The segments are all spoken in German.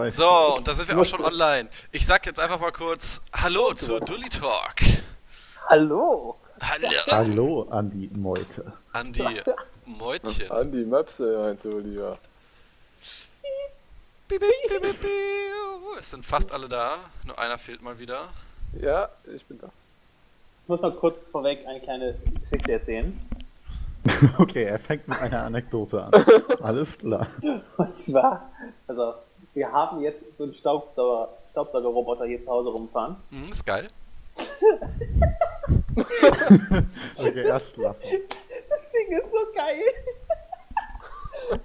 reicht. So, und da sind wir auch schon online. Ich sag jetzt einfach mal kurz Hallo zu Dully Talk. Hallo! Hallo Hallo an die Meute. an die Mäutchen. An die Möpse rein zu lieber. Es sind fast alle da, nur einer fehlt mal wieder. Ja, ich bin da. Ich muss mal kurz vorweg eine kleine Geschichte erzählen. Okay, er fängt mit einer Anekdote an. Alles klar. Und zwar, also, wir haben jetzt so einen Staubsauger, Staubsaugerroboter hier zu Hause rumfahren. Hm, ist geil. Okay, erst lachen. Das Ding ist so geil.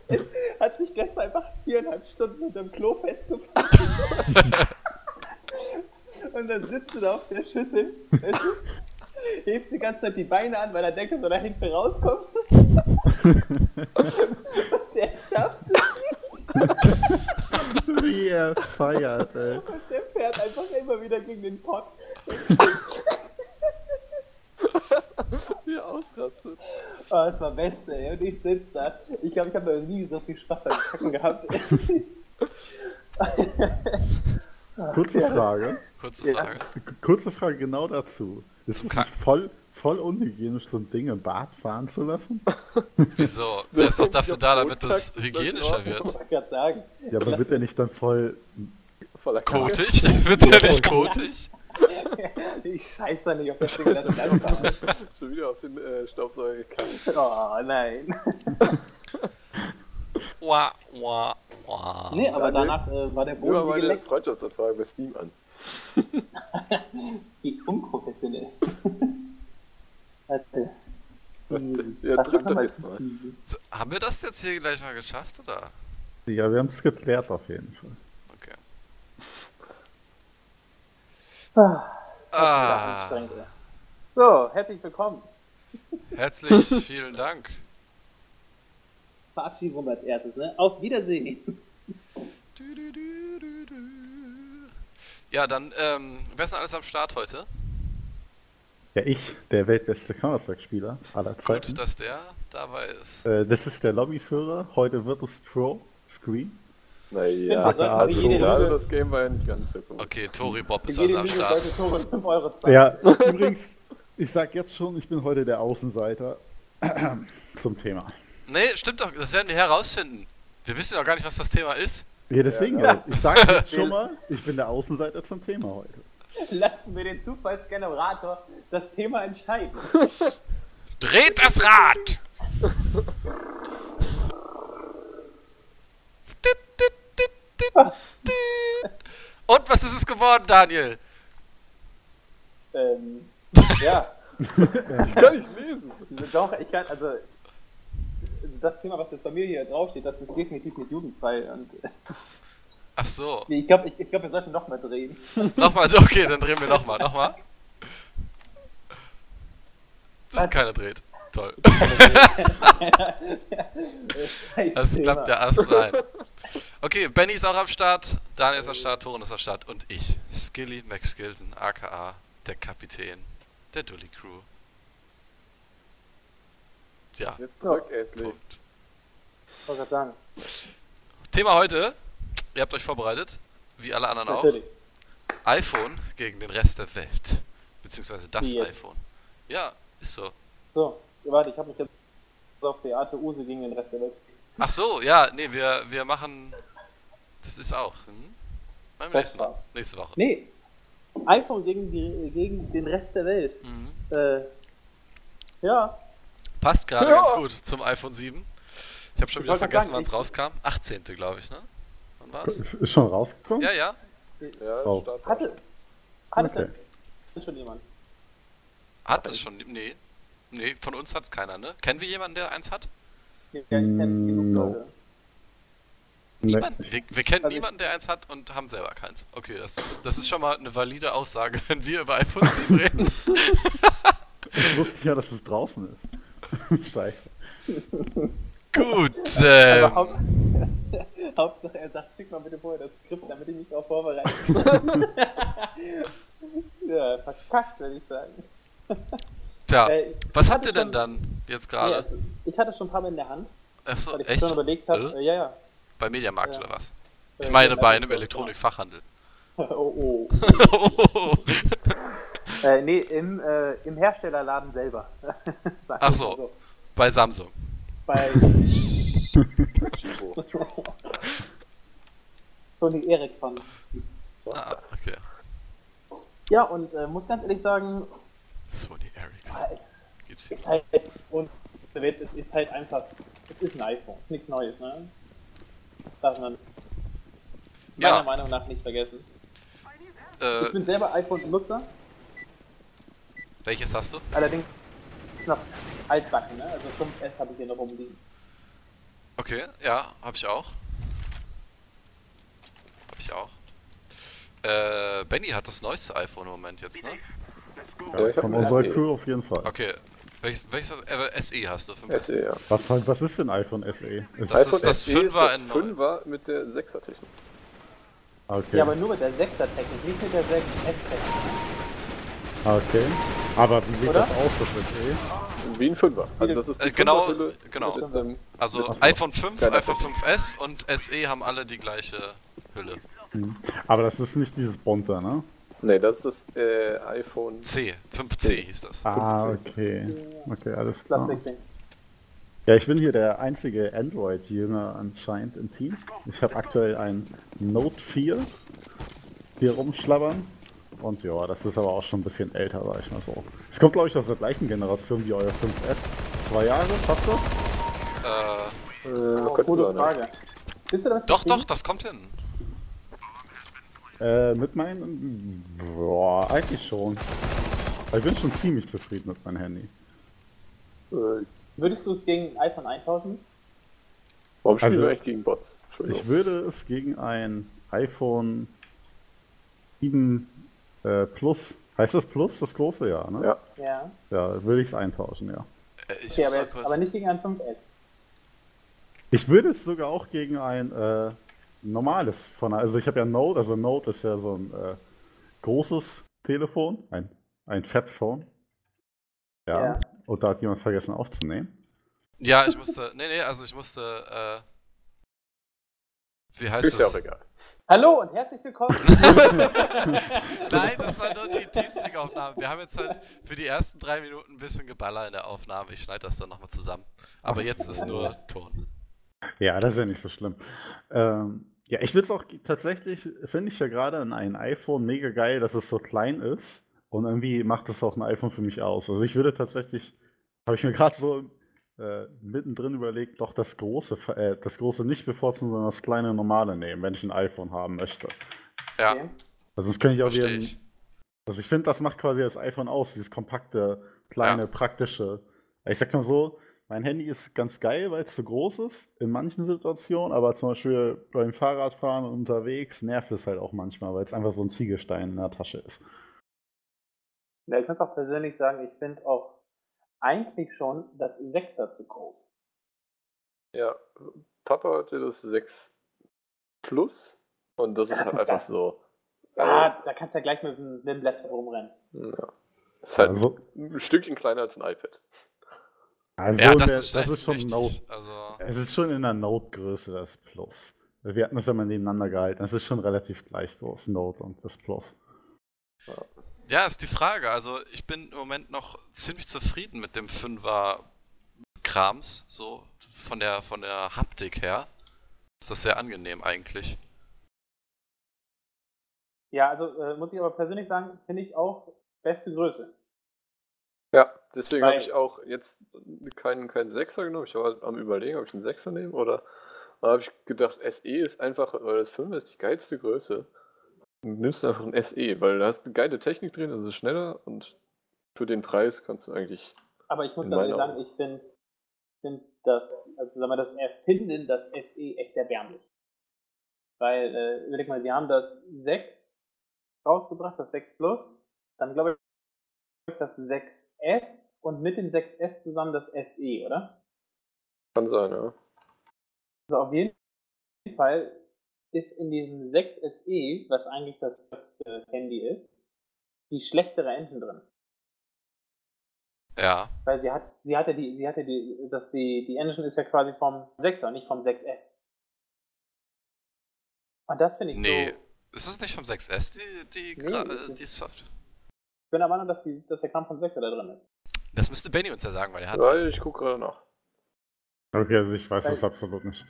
Es hat sich gestern einfach viereinhalb Stunden unter dem Klo festgefahren. Und dann sitzt du da auf der Schüssel, hebst die ganze Zeit die Beine an, weil er denkt, dass er da hinten rauskommt. Und der schafft es Wie er feiert, ey. und der fährt einfach immer wieder gegen den Pott. Wie er ausrastet. Oh, das war Beste, ey. Und ich sitze da. Ich glaube, ich habe noch nie so viel Spaß beim Kacken gehabt. Kurze Frage. Kurze Frage. Kurze Frage genau dazu. Ist es voll, voll unhygienisch, so ein Ding im Bad fahren zu lassen? Wieso? Der ist doch dafür da, damit hygienischer das Ich wird. Ja, aber wird er nicht dann voll. Voller. Kotig? Wird der nicht kotig? Ich scheiße da nicht auf das Ding. Das. Schon wieder auf den äh, Staubsauger gekackt. Oh nein. Wah, wah, wah. Nee, aber danach äh, war der Boden wie meine geleckt. Freundschaftsanfrage bei Steam an. Wie unprofessionell. Warte. Ja, drück doch wir jetzt mal. So, Haben wir das jetzt hier gleich mal geschafft, oder? Ja, wir haben es geklärt auf jeden Fall. Okay. Ah, Ah. So, herzlich willkommen. herzlich vielen Dank. Verabschiedung als erstes, ne? Auf Wiedersehen. Du, du, du, du, du. Ja, dann, ähm, wer ist denn alles am Start heute? Ja, ich, der weltbeste Counter-Strike-Spieler aller Zeiten. Gut, dass der dabei ist. Äh, das ist der Lobbyführer. Heute wird es Pro Screen. Naja, mal wie jede gerade das Game war ja nicht ganz so gut. Okay, Tori Bob ist also am Start. sollte Tore 5 Euro zahlen. Ja, übrigens, ich sag jetzt schon, ich bin heute der Außenseiter zum Thema. Nee, stimmt doch, das werden wir herausfinden. Wir wissen doch gar nicht, was das Thema ist. Ja, deswegen, Ja. ja. ich sag jetzt schon mal, ich bin der Außenseiter zum Thema heute. Lassen wir den Zufallsgenerator das Thema entscheiden. Dreht das Rad! Und was ist es geworden, Daniel? Ähm, ja, Ich kann nicht lesen. doch, ich kann, also das Thema, was jetzt bei mir hier draufsteht, das ist definitiv nicht jugendfrei. Und Ach so. nee, ich glaube, ich, ich glaub, wir sollten noch mal drehen. Nochmal, okay, dann drehen wir nochmal. Nochmal. Dass keiner dreht. Toll. Das klappt ja erst rein. Okay, Benny ist auch am Start, Daniel ist am Start, Toren ist am Start und ich, Skilly Max Skilsen, aka der Kapitän der Dully Crew. Ja, Jetzt drück endlich. Punkt. Thema heute, ihr habt euch vorbereitet, wie alle anderen auch. Natürlich. iPhone gegen den Rest der Welt. Beziehungsweise das iPhone. Ja, ist so. So, warte, ich habe mich jetzt auf Beate Use gegen den Rest der Welt. Ach so, ja, nee, wir, wir machen. Das ist auch. Hm? Beim nächsten Mal. Nächste Woche. Nee, iPhone gegen, die, gegen den Rest der Welt. Mhm. Äh, ja, Passt gerade Ja. ganz gut zum iPhone 7. Ich habe schon Ich wieder vergessen, wann es rauskam. 18. glaube ich, ne? War's? Ist, ist schon rausgekommen? Ja, ja. Ja, Oh. Hatte, hatte Okay. denn schon jemand? Hat es schon. Nee. Nee, von uns hat es keiner, ne? Kennen wir jemanden, der eins hat? Ja, ich kenn genug Mm, no. Leute. Nee. Niemand? Wir, wir kennen Also- niemanden, der eins hat und haben selber keins. Okay, das ist, das ist schon mal eine valide Aussage, wenn wir über iPhone 7 reden. Ich wusste ja, dass es draußen ist. Scheiße. Gut. Ähm, Hauptsache, er sagt, schick mal bitte vorher das Skript, damit ich mich auch vorbereite. ja, verkackt, würde ich sagen. tja, Äh, was habt ihr denn schon- dann jetzt gerade? also, ich hatte schon ein paar Mal in der Hand, Achso, weil ich echt? schon überlegt habe. Äh? Äh, ja, ja. Bei Mediamarkt Ja. oder was? Ich meine bei einem Elektronikfachhandel. Oh, oh. oh. Äh, nee, im, äh, im Herstellerladen selber. Ach so. mal Bei Samsung. Bei Sony Ericsson. Ah, okay. Ja, und äh, muss ganz ehrlich sagen, Sony Ericsson. ah, es Gibt's ist halt, und es ist halt einfach, es ist ein iPhone, nichts Neues, ne? Darf man meiner Ja. Meinung nach nicht vergessen. Äh, Ich bin selber iPhone-Nutzer, welches hast du? allerdings noch altbacken, ne? Also 5S habe ich hier noch rumliegen. Okay, ja, hab ich auch. Ich auch. Äh, Benny hat das neueste iPhone im Moment jetzt, ne? Ja, Von unserer SE. Crew auf jeden Fall. Okay. Welches, welches äh, SE hast du? 5S? SE, ja. Was, halt, was ist denn iPhone SE? Ist Das iPhone ist das ist in das neu. 5er mit der 6er Technik. okay. Ja, aber nur mit der 6er-Technik, nicht mit der 6S-Technik. okay. Aber wie sieht Oder? das aus, das SE? Wie ein 5er. Also das ist die Äh, genau, 5er-Hülle genau. Mit, ähm, Also iPhone 5, Keine iPhone 5S und SE haben alle die gleiche Hülle. Aber das ist nicht dieses bunte, ne? nee, das ist das äh, iPhone. C, 5C hieß das. Ah, okay. Okay, alles klar. Ja, ich bin hier der einzige Android-Jünger anscheinend im Team. Ich habe aktuell ein Note 4 hier rumschlabbern. Und ja, das ist aber auch schon ein bisschen älter, sag ich mal so. Es kommt, glaube ich, aus der gleichen Generation wie euer 5S. Zwei Jahre, passt das? Äh, Äh, Oh, gute. Frage. Bist du damit doch, doch, das kommt hin. Äh, mit meinem. Boah, eigentlich schon. Ich bin schon ziemlich zufrieden mit meinem Handy. Äh, Würdest du es gegen ein iPhone eintauschen? warum spielen Also- wir eigentlich gegen Bots? Entschuldigung. Ich würde es gegen ein iPhone 7 äh, Plus. Heißt das Plus, das große? Ja, ne? Ja. Ja. Ja, würde ich es eintauschen, ja. Äh, ich Okay, aber, aber nicht gegen ein 5S. Ich würde es sogar auch gegen ein äh, normales von, also ich habe ja Note, also Note ist ja so ein äh, großes Telefon, ein, ein Fab-Phone. Ja. Ja. Und da hat jemand vergessen aufzunehmen. Ja, ich musste. Nee, nee, also ich musste. Äh, wie heißt Ist ja das? auch egal. Hallo und herzlich willkommen. Nein, das war nur die Teamspeak-Aufnahme. Wir haben jetzt halt für die ersten drei Minuten ein bisschen Geballer in der Aufnahme. Ich schneide das dann nochmal zusammen. Aber jetzt ist nur Ton. Ja, das ist ja nicht so schlimm. Ähm, ja, ich würde es auch tatsächlich, finde ich ja gerade an ein iPhone mega geil, dass es so klein ist. Und irgendwie macht es auch ein iPhone für mich aus. Also ich würde tatsächlich, habe ich mir gerade so äh, mittendrin überlegt, doch das große, äh, das große nicht bevorzugen, sondern das kleine normale nehmen, wenn ich ein iPhone haben möchte. Ja, Okay. Also sonst könnte ich auch wieder. ich. Also ich finde, das macht quasi das iPhone aus, dieses kompakte, kleine, Ja. praktische. Ich sag mal so, mein Handy ist ganz geil, weil es so groß ist, in manchen Situationen, aber zum Beispiel beim Fahrradfahren und unterwegs nervt es halt auch manchmal, weil es einfach so ein Ziegelstein in der Tasche ist. Ja, ich muss auch persönlich sagen, ich finde auch eigentlich schon das 6er zu groß. Ja, Papa hatte das 6 Plus und das ist Was halt ist einfach das? so. Ah, da kannst du ja gleich mit, dem- mit dem Laptop rumrennen. Äh, ja. Ist halt Also, ein Stückchen kleiner als ein iPad. Also Ja, das der, ist, das ist schon wichtig. Note. Also, Es ist schon in der Note-Größe das Plus. Wir hatten das ja mal nebeneinander gehalten. Es ist schon relativ gleich groß, Note und das Plus. ja, ist die Frage. Also, ich bin im Moment noch ziemlich zufrieden mit dem 5er Krams, so von der, von der Haptik her. Ist das sehr angenehm eigentlich. Ja, also äh, muss ich aber persönlich sagen, finde ich auch beste Größe. Ja, deswegen habe ich auch jetzt keinen, keinen Sechser genommen. Ich war halt am überlegen, ob ich einen Sechser nehme oder habe ich gedacht, SE ist einfach, weil das 5 ist die geilste Größe. Du nimmst einfach ein SE, weil da hast eine geile Technik drin, es ist schneller und für den Preis kannst du eigentlich. Aber ich muss ehrlich sagen, ich finde find das, also sagen wir, das Erfinden, das SE echt erbärmlich. Weil, äh, überleg mal, sie haben das 6 rausgebracht, das 6 Plus, dann glaube ich das 6S und mit dem 6S zusammen das SE, oder? Kann sein, ja. Also auf jeden Fall ist in diesem 6SE, was eigentlich das erste Handy ist, die schlechtere Engine drin. Ja. Weil sie hat, sie hatte die, sie hatte die, das, die, die Engine ist ja quasi vom 6er, nicht vom 6S. Und das finde ich Nee. so. Ist es nicht vom 6S, die, die, Nee, die Soft? Ich bin der Meinung, dass, die, dass der Kram von 6 da drin ist. Das müsste Benny uns ja sagen, weil er hat Weil ich gucke gerade nach. Okay, also ich weiß Weil- das absolut nicht.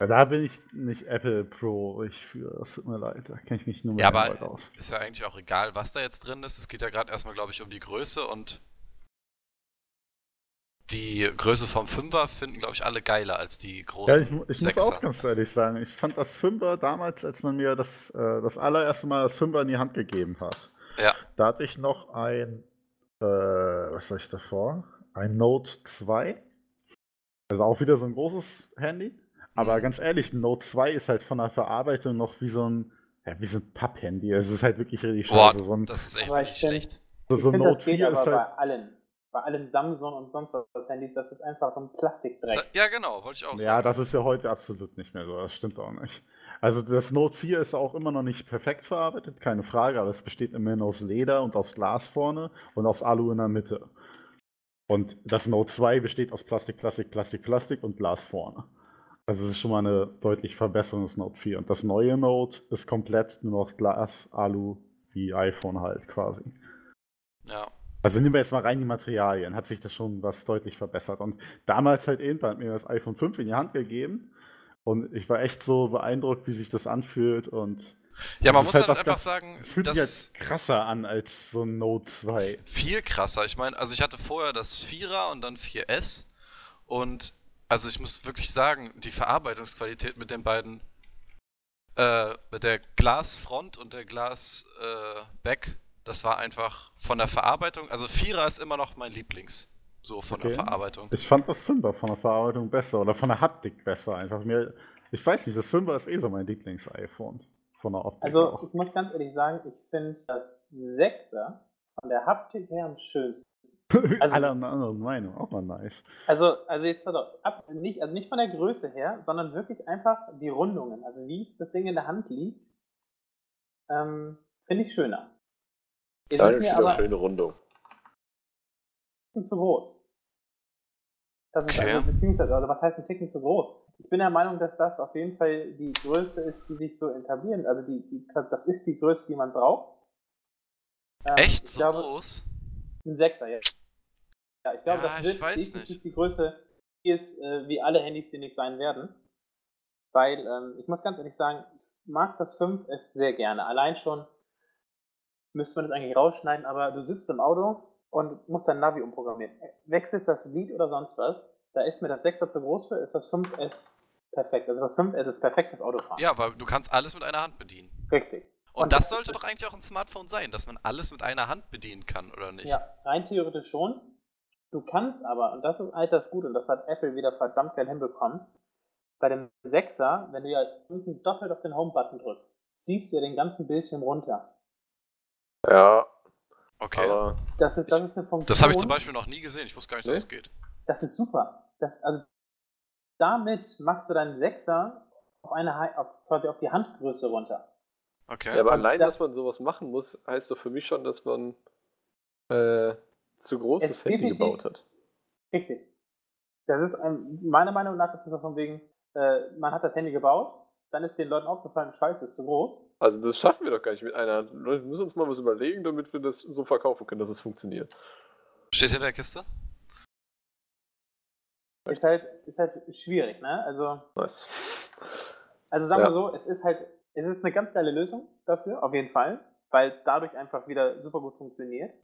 Ja, Da bin ich nicht Apple Pro ich für, das tut mir leid, da kenne ich mich nur mit Ja, aber Android aus. ist ja eigentlich auch egal, was da jetzt drin ist. Es geht ja gerade erstmal, glaube ich, um die Größe und die Größe vom 5er finden, glaube ich, alle geiler als die Ja, großen ich, mu- ich muss 6er. auch ganz ehrlich sagen, ich fand das Fünfer damals, als man mir das, äh, das allererste Mal das Fünfer in die Hand gegeben hat. Ja. Da hatte ich noch ein, äh, was hatte ich davor? Ein Note 2. Also auch wieder so ein großes Handy. Aber Mhm. ganz ehrlich, ein Note 2 ist halt von der Verarbeitung noch wie so ein, ja, wie so ein Papp-Handy. Es ist halt wirklich richtig Boah, scheiße. So ein, das ist echt nicht schlecht. so, ich so ein finde, Note das geht 4 aber ist halt. bei allen. Bei allen Samsung und sonst was Handys, das ist einfach so ein Plastikdreck. Ja, genau, wollte ich auch Ja, sagen. das ist ja heute absolut nicht mehr so. Das stimmt auch nicht. Also das Note 4 ist auch immer noch nicht perfekt verarbeitet, keine Frage, aber es besteht immerhin aus Leder und aus Glas vorne und aus Alu in der Mitte. Und das Note 2 besteht aus Plastik, Plastik, Plastik, Plastik und Glas vorne. Also es ist schon mal eine deutliche Verbesserung des Note 4. Und das neue Note ist komplett nur noch Glas, Alu, wie iPhone halt quasi. Ja. Also nehmen wir jetzt mal rein die Materialien, hat sich das schon was deutlich verbessert. Und damals halt eben, da hat mir das iPhone 5 in die Hand gegeben und ich war echt so beeindruckt, wie sich das anfühlt und Ja, man muss halt, was einfach ganz- sagen, es fühlt sich halt krasser an als so ein Note 2. viel krasser. Ich meine, also ich hatte vorher das 4er und dann 4S und also ich muss wirklich sagen, die Verarbeitungsqualität mit den beiden, äh, mit der Glasfront und der Glas äh, Back, das war einfach von der Verarbeitung, also 4er ist immer noch mein Lieblings, so von der Okay. Verarbeitung. Ich fand das 5er von der Verarbeitung besser oder von der Haptik besser. Einfach mir, ich weiß nicht, das 5er ist eh so mein Lieblings-iPhone. Von der Optik Also auch. ich muss ganz ehrlich sagen, ich finde das 6er von der Haptik her am schönsten. also- Alle haben eine andere Meinung, auch mal nice. Also, also jetzt pass auf, ab, nicht, also nicht von der Größe her, sondern wirklich einfach die Rundungen. Also wie das Ding in der Hand liegt, ähm, finde ich schöner. Das ist ist mir eine aber schöne Rundung. Zu groß. Das ist Okay. also, beziehungsweise, also was heißt ein Ticken zu groß? Ich bin der Meinung, dass das auf jeden Fall die Größe ist, die sich so etablieren. Also die, die, das ist die Größe, die man braucht. Ähm, Echt so glaube, groß? Ein Sechser, ja. Ja, ich glaube, Ja, das ich weiß nicht. die Größe, die ist, äh, wie alle Handys, die nicht sein werden. Weil, ähm, ich muss ganz ehrlich sagen, ich mag das 5S sehr gerne. Allein schon müsste man das eigentlich rausschneiden, aber du sitzt im Auto und musst dein Navi umprogrammieren. Wechselst das Lied oder sonst was, da ist mir das 6er zu groß für, ist das 5S perfekt. Also das 5S ist perfekt fürs Autofahren. Ja, weil du kannst alles mit einer Hand bedienen. Richtig. Und, Und das das- sollte doch eigentlich auch ein Smartphone sein, dass man alles mit einer Hand bedienen kann, oder nicht? Ja, rein theoretisch schon. Du kannst aber, und das ist alters gut, und das hat Apple wieder verdammt geil hinbekommen, bei dem 6er, wenn du ja unten doppelt auf den Home-Button drückst, ziehst du ja den ganzen Bildschirm runter. Ja, Okay. aber Das ist, das ist eine Funktion. das habe ich zum Beispiel noch nie gesehen. Ich wusste gar nicht, dass es geht. Das ist super. Das, also, damit machst du deinen 6er auf eine, auf, quasi auf die Handgröße runter. Okay. Ja, aber Und allein, das- dass man sowas machen muss, heißt doch für mich schon, dass man äh, zu großes Es Handy definitiv- gebaut hat. Richtig. Das ist, ähm, meiner Meinung nach ist es so von wegen, äh, man hat das Handy gebaut, dann ist den Leuten aufgefallen, scheiße, ist zu groß. Also das schaffen wir doch gar nicht mit einer Hand. Leute, wir müssen uns mal was überlegen, damit wir das so verkaufen können, dass es funktioniert. Steht hinter der Kiste? Ist halt, ist halt schwierig, ne? Also, Nice. also sagen Ja. wir so, es ist halt, es ist eine ganz geile Lösung dafür, auf jeden Fall, weil es dadurch einfach wieder super gut funktioniert.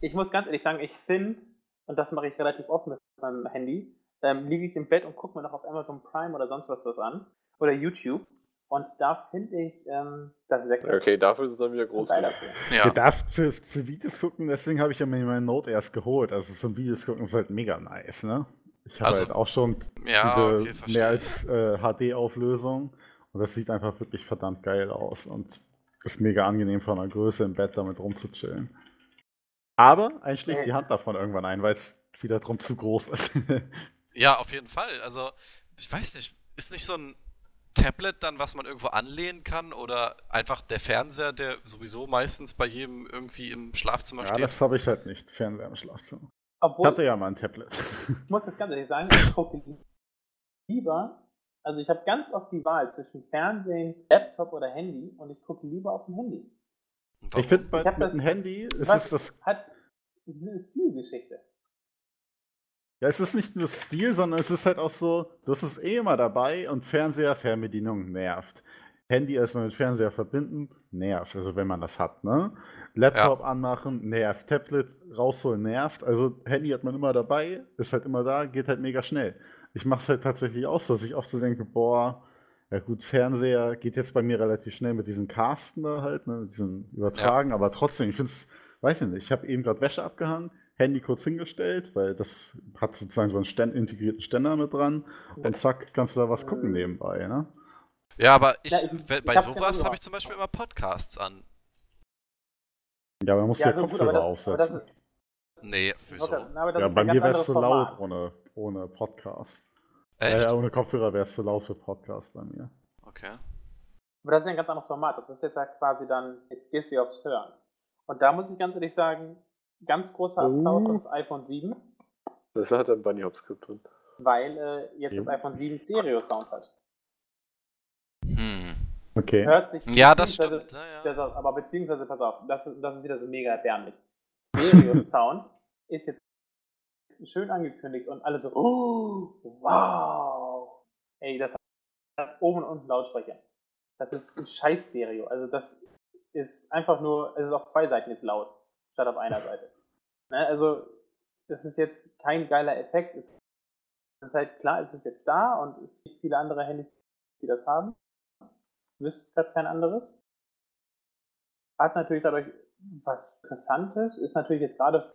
Ich muss ganz ehrlich sagen, ich finde, und das mache ich relativ oft mit meinem Handy, ähm, liege ich im Bett und gucke mir noch auf Amazon Prime oder sonst was was an oder YouTube und da finde ich ähm, das Sechser Okay, dafür ist es dann wieder groß. dafür. Ja. Ihr darf für, für Videos gucken, deswegen habe ich ja mir meinen Note erst geholt. Also zum Videos gucken ist halt mega nice, ne? Ich habe Also- halt auch schon Ja, diese okay, mehr als äh, HD-Auflösung und das sieht einfach wirklich verdammt geil aus und ist mega angenehm von der Größe im Bett damit rumzuchillen. Aber ein schlägt die Hand davon irgendwann ein, weil es wieder drum zu groß ist. Ja, auf jeden Fall. Also, ich weiß nicht, ist nicht so ein Tablet dann, was man irgendwo anlehnen kann oder einfach der Fernseher, der sowieso meistens bei jedem irgendwie im Schlafzimmer ja, steht? das habe ich halt nicht. Fernseher im Schlafzimmer. Ich Obwohl, hatte ja mal ein Tablet. ich muss das ganz ehrlich sagen, ich gucke lieber Also ich habe ganz oft die Wahl zwischen Fernsehen, Laptop oder Handy und ich gucke lieber auf dem Handy. Ich finde, bei Ich mit dem Handy ist Was es das. Hat ist eine Stilgeschichte. Ja, es ist nicht nur Stil, sondern es ist halt auch so, das ist eh immer dabei und Fernseher, Fernbedienung nervt. Handy erstmal mit Fernseher verbinden, nervt, also wenn man das hat, ne? Laptop anmachen, nervt. Tablet rausholen, nervt. Also Handy hat man immer dabei, ist halt immer da, geht halt mega schnell. Ich mache es halt tatsächlich aus, dass ich oft so denke, boah, ja gut, Fernseher geht jetzt bei mir relativ schnell mit diesen Casten da halt, ne, mit diesen Übertragen, aber trotzdem, ich finde es, weiß ich nicht, ich habe eben gerade Wäsche abgehangen, Handy kurz hingestellt, weil das hat sozusagen so einen Ständ, integrierten Ständer mit dran und zack, kannst du da was gucken nebenbei, ne? Ja, aber ich, Ja, ich- ich bei sowas habe ich zum Beispiel immer Podcasts an. Ja, man muss ja, also gut, Kopfhörer aber aber das aufsetzen. ist- Nee, wieso? Okay, na, aber Ja, bei mir wäre es zu laut Format. ohne, ohne Podcast. Echt? Ja, ohne Kopfhörer wäre es zu laut für Podcast bei mir. Okay. Aber das ist ja ein ganz anderes Format. Das ist jetzt halt quasi dann, jetzt gehst du ja aufs Hören. Und da muss ich ganz ehrlich sagen, ganz großer Applaus Oh. ans iPhone 7, Das hat ein Bunny Hop Skript drin. weil äh, jetzt Jo. das iPhone 7 Stereo-Sound hat. Hm. Okay. Hört sich Ja, das stimmt. Ja, ja. Das, aber beziehungsweise, pass auf, das ist, das ist wieder so mega erbärmlich. Stereo-Sound ist jetzt schön angekündigt und alle so, oh, wow. Ey, das hat oben und unten Lautsprecher. Das ist ein scheiß Stereo. Also das ist einfach nur, es ist auf zwei Seiten jetzt laut, statt auf einer Seite. Ne, also das ist jetzt kein geiler Effekt. Es ist halt klar, es ist jetzt da und es gibt viele andere Handys, die das haben. Wüsste ich gerade kein anderes. Hat natürlich dadurch was Interessantes, ist natürlich jetzt gerade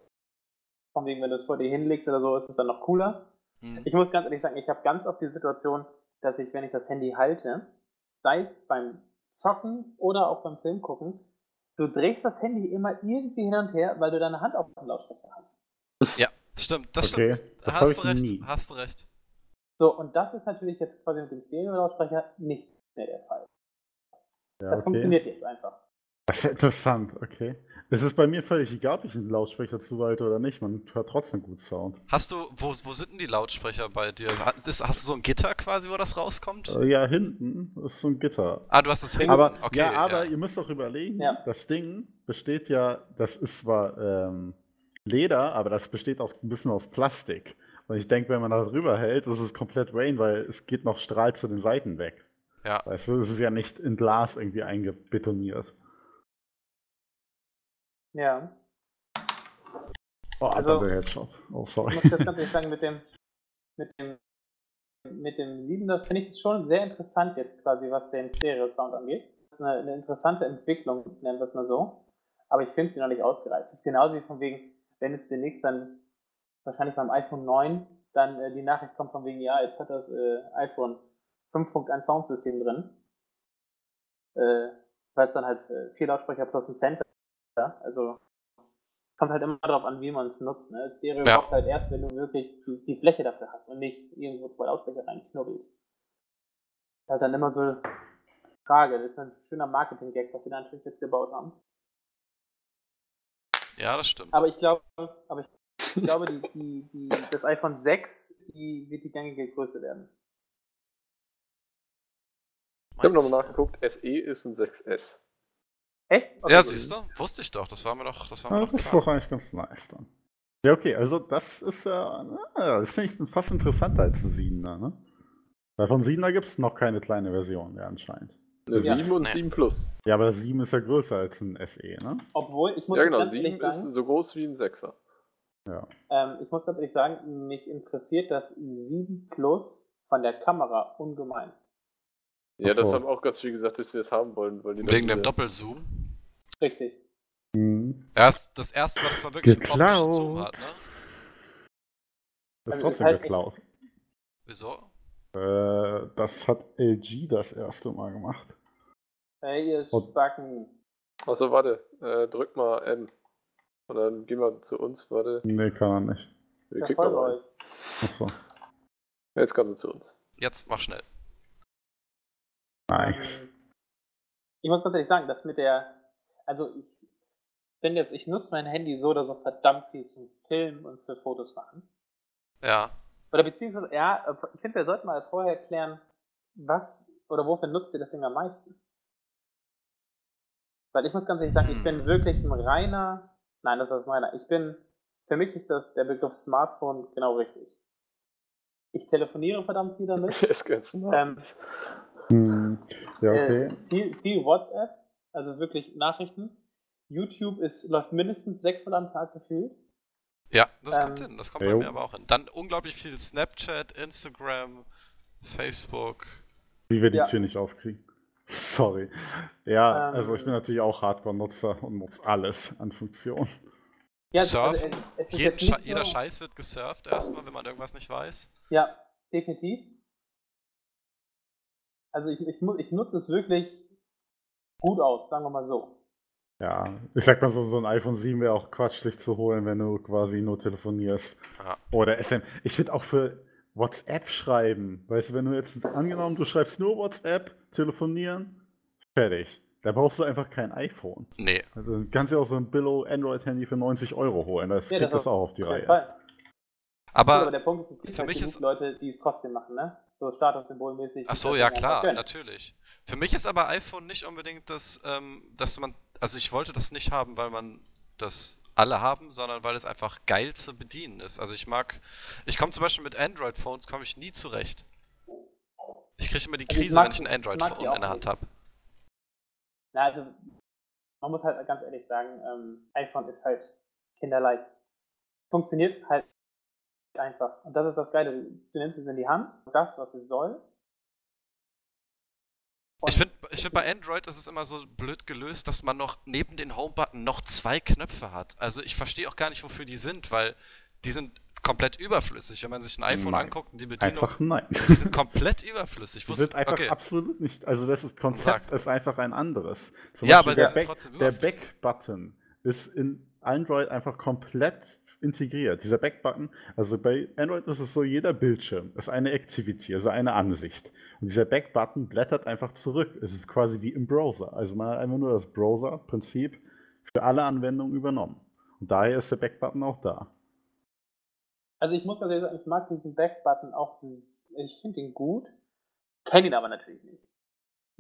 von wegen, wenn du es vor dir hinlegst oder so, ist es dann noch cooler. Hm. Ich muss ganz ehrlich sagen, ich habe ganz oft die Situation, dass ich, wenn ich das Handy halte, sei es beim Zocken oder auch beim Film gucken, du drehst das Handy immer irgendwie hin und her, weil du deine Hand auf dem Lautsprecher hast. Ja, stimmt, das Okay, stimmt. das hast du recht, nie. hast du recht. So, und das ist natürlich jetzt quasi mit dem Stereo-Lautsprecher nicht mehr der Fall. Ja, Das okay. funktioniert jetzt einfach. Das ist interessant, okay. Es ist bei mir völlig egal, ob ich einen Lautsprecher zuweite oder nicht. Man hört trotzdem gut Sound. Hast du, wo, wo sind denn die Lautsprecher bei dir? Ist- Hast du so ein Gitter quasi, wo das rauskommt? Äh, Ja, hinten ist so ein Gitter. Ah, du hast es hinten. Aber, okay, ja, aber ihr müsst doch überlegen, Ja. das Ding besteht ja, das ist zwar ähm, Leder, aber das besteht auch ein bisschen aus Plastik. Und ich denke, wenn man da drüber hält, ist es komplett Rain, weil es geht noch Strahl zu den Seiten weg. Ja. Weißt du, es ist ja nicht in Glas irgendwie eingebetoniert. Ja. Oh, Also- also, der Headshot. Oh, sorry. Ich muss jetzt ganz ehrlich sagen, mit dem, mit dem, mit dem 7er finde ich es schon sehr interessant jetzt quasi, was den Stereo-Sound angeht. Das ist eine, eine interessante Entwicklung, nennen wir es mal so. Aber ich finde sie noch nicht ausgereift. Das ist genauso wie von wegen, wenn jetzt demnächst dann wahrscheinlich beim iPhone 9 dann äh, die Nachricht kommt von wegen, ja, jetzt hat das äh, iPhone 5.1 Soundsystem drin. Äh, weil es dann halt äh, vier Lautsprecher plus ein Center. Also kommt halt immer darauf an, wie man es nutzt. Ne? Stereo Ja. braucht halt erst, wenn du wirklich die, Fläche dafür hast und nicht irgendwo zwei Lautsprecher reinknubbelst. Das ist halt dann immer so eine Frage. Das ist ein schöner Marketing-Gag, was wir da natürlich jetzt gebaut haben. Ja, das stimmt. Aber ich glaube, aber ich glaube, die, die, die, das iPhone 6, die wird die gängige Größe werden. Ich habe nochmal nachgeguckt, SE ist ein 6S. Echt? Okay, Ja, siehst du? Wusste ich doch. Das war mir doch, das war mir Ja, doch das ist doch eigentlich ganz nice dann. Ja, okay, also das ist ja, ah, das finde ich fast interessanter als ein 7er, ne? Weil von 7er gibt es noch keine kleine Version mehr anscheinend. Eine Ja. 7 und Nee. 7 Plus. Ja, aber das 7 ist ja größer als ein SE, ne? Obwohl, ich muss Ja genau, ganz 7 ehrlich ist sagen, so groß wie ein 6er. Ja. ähm, ich muss ganz ehrlich sagen, mich interessiert das 7 Plus von der Kamera ungemein. Ja, so. das haben auch ganz viele gesagt, dass sie das haben wollen. Weil die Wegen dem Doppelzoom. Richtig. Hm. Erst das erste Mal, dass man wirklich einen Geklaut. hat, ne? Das ist Also, trotzdem ist halt geklaut. Wieso? Äh, das hat LG das erste Mal gemacht. Hey, ihr Und- Spacken. Achso, warte. Äh, drück mal N. Und dann gehen wir zu uns. Warte. Nee, kann er nicht. Wir klicken folge mal. Achso. Jetzt kannst du zu uns. Jetzt mach schnell. Nice. Ähm, Ich muss ganz ehrlich sagen, dass mit der, also ich bin jetzt, ich nutze mein Handy so oder so verdammt viel zum Filmen und für Fotos machen. Ja. Oder beziehungsweise, ja, ich finde, wir sollten mal vorher klären, was oder wofür nutzt ihr das Ding am meisten? Weil ich muss ganz ehrlich sagen, ich bin Hm. wirklich ein reiner, nein, das ist meiner. Ich bin, für mich ist das der Begriff Smartphone genau richtig. Ich telefoniere verdammt viel damit. ist ganz smart. Ähm, Hm, ja, okay. Äh, viel, viel WhatsApp, also wirklich Nachrichten. YouTube ist, läuft mindestens sechsmal am Tag gefühlt. Ja, das Ähm, kommt hin. Das kommt jo. bei mir aber auch hin. Dann unglaublich viel Snapchat, Instagram, Facebook. Wie wir die Ja. Tür nicht aufkriegen. Sorry. Ja, Ähm, also ich bin natürlich auch Hardcore-Nutzer und nutze alles an Funktionen. Ja, es ist Jeden jetzt nicht Sche jeder so- Scheiß wird gesurft erstmal, wenn man irgendwas nicht weiß. Ja, definitiv. Also ich, ich, ich nutze es wirklich gut aus, sagen wir mal so. Ja, ich sag mal so, so ein iPhone 7 wäre auch Quatsch, dich zu holen, wenn du quasi nur telefonierst. Ja. Oder SM. Ich finde auch für WhatsApp schreiben, weißt du, wenn du jetzt angenommen, du schreibst nur WhatsApp, telefonieren, fertig. Da brauchst du einfach kein iPhone. Nee. Also du kannst ja auch so ein Billo Android-Handy für 90 Euro holen. Das Ja, kriegt das das auch auf die Reihe. Fall. Aber, aber der Punkt ist, es gibt für halt mich genug ist- Leute, die es trotzdem machen, ne? So statussymbolmäßig. ach so, ja klar, natürlich. Für mich ist aber iPhone nicht unbedingt das, ähm, dass man, also ich wollte das nicht haben, weil man das alle haben, sondern weil es einfach geil zu bedienen ist. Also ich mag, ich komme zum Beispiel mit Android-Phones, komme ich nie zurecht. Ich kriege immer die Also ich Krise, wenn ich ein Android-Phone in der Hand habe. Na, also, man muss halt ganz ehrlich sagen, ähm, iPhone ist halt kinderleicht. Funktioniert halt einfach. Und das ist das Geile. Du nimmst es in die Hand, das, was es soll. Und Ich finde ich find bei Android ist es immer so blöd gelöst, dass man noch neben den Home-Button noch zwei Knöpfe hat. Also ich verstehe auch gar nicht, wofür die sind, weil die sind komplett überflüssig. Wenn man sich ein iPhone Nein. anguckt und die Bedienung, Einfach nein. die sind komplett überflüssig. Die sind einfach okay. absolut nicht. Also das ist, Konzept Sag. ist einfach ein anderes. Zum Ja, Beispiel aber der, sie sind Back, trotzdem der überflüssig. Back-Button ist in Android einfach komplett integriert. Dieser Back-Button, also bei Android ist es so, jeder Bildschirm ist eine Activity, also eine Ansicht. Und dieser Back-Button blättert einfach zurück. Es ist quasi wie im Browser. Also man hat einfach nur das Browser-Prinzip für alle Anwendungen übernommen. Und daher ist der Back-Button auch da. Also ich muss ehrlich sagen, ich mag diesen Back-Button auch, ich finde ihn gut, kenne ihn aber natürlich nicht.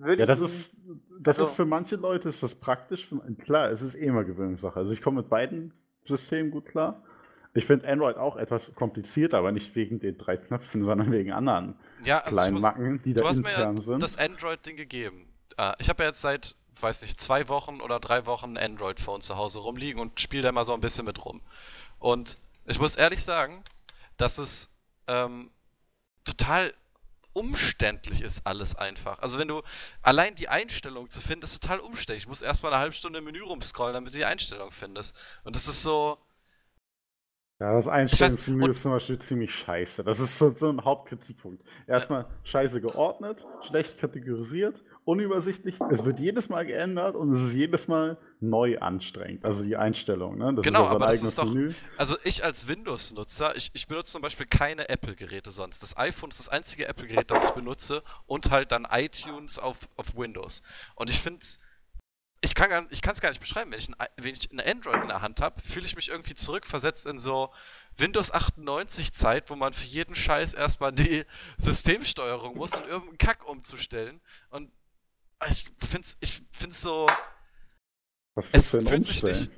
Würde Ja, das ist, das also- ist für manche Leute ist das praktisch. Für, klar, es ist eh immer Gewöhnungssache. Also ich komme mit beiden Systemen gut klar. Ich finde Android auch etwas komplizierter, aber nicht wegen den drei Knöpfen, sondern wegen anderen Ja, also kleinen muss, Macken, die da du hast mir ja intern sind. das Android-Ding gegeben. Äh, ich habe ja jetzt seit, weiß nicht, zwei Wochen oder drei Wochen ein Android-Phone zu Hause rumliegen und spiele da mal so ein bisschen mit rum. Und ich muss ehrlich sagen, dass es ähm, total umständlich ist alles einfach. Also wenn du allein die Einstellung zu finden, ist total umständlich. Ich muss erstmal eine halbe Stunde im Menü rumscrollen, damit du die Einstellung findest. Und das ist so, ja, das Einstellungsmenü ist zum Beispiel ziemlich scheiße. Das ist so, so ein Hauptkritikpunkt. Erstmal scheiße geordnet, schlecht kategorisiert, unübersichtlich. Es wird jedes Mal geändert und es ist jedes Mal neu anstrengend. Also die Einstellung, ne? Das Genau, ist ja aber das ist doch- Menü. Also ich als Windows-Nutzer, ich, ich benutze zum Beispiel keine Apple-Geräte sonst. Das iPhone ist das einzige Apple-Gerät, das ich benutze und halt dann iTunes auf, auf Windows. Und ich finde ich kann gar- ich kann es gar nicht beschreiben, wenn ich ein, wenn ich ein Android in der Hand habe, fühle ich mich irgendwie zurückversetzt in so Windows 98 Zeit, wo man für jeden Scheiß erstmal die Systemsteuerung muss und irgendeinen Kack umzustellen. Und ich finde es ich find's so Was es willst du denn fühlt sich nicht.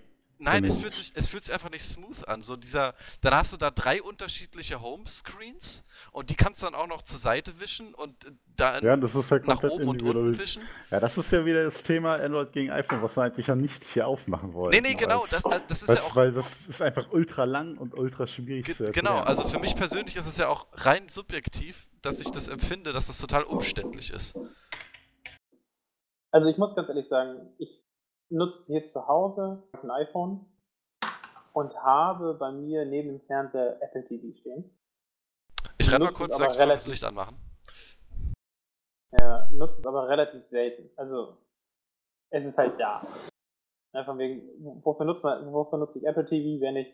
Nein, es fühlt, sich, es fühlt sich einfach nicht smooth an. So dieser, dann hast du da drei unterschiedliche Homescreens und die kannst du dann auch noch zur Seite wischen und äh, da Ja, das ist halt nach oben und unten wischen. Ja, das ist ja wieder das Thema Android gegen iPhone, was wir eigentlich ja nicht hier aufmachen wollen. Nee, nee, genau. Das, äh, das ist ja auch. Weil das ist einfach ultra lang und ultra schwierig zu erklären. Genau, also für mich persönlich ist es ja auch rein subjektiv, dass ich das empfinde, dass es total umständlich ist. Also ich muss ganz ehrlich sagen, ich nutze hier zu Hause ein iPhone und habe bei mir neben dem Fernseher Apple TV stehen. Ich renne mal Nutze kurz, es sag aber ich mal, das Licht anmachen. Ja, nutze es aber relativ selten. Also es ist halt da. Ja, von wegen, wofür, nutzt man, wofür nutze ich Apple TV, wenn ich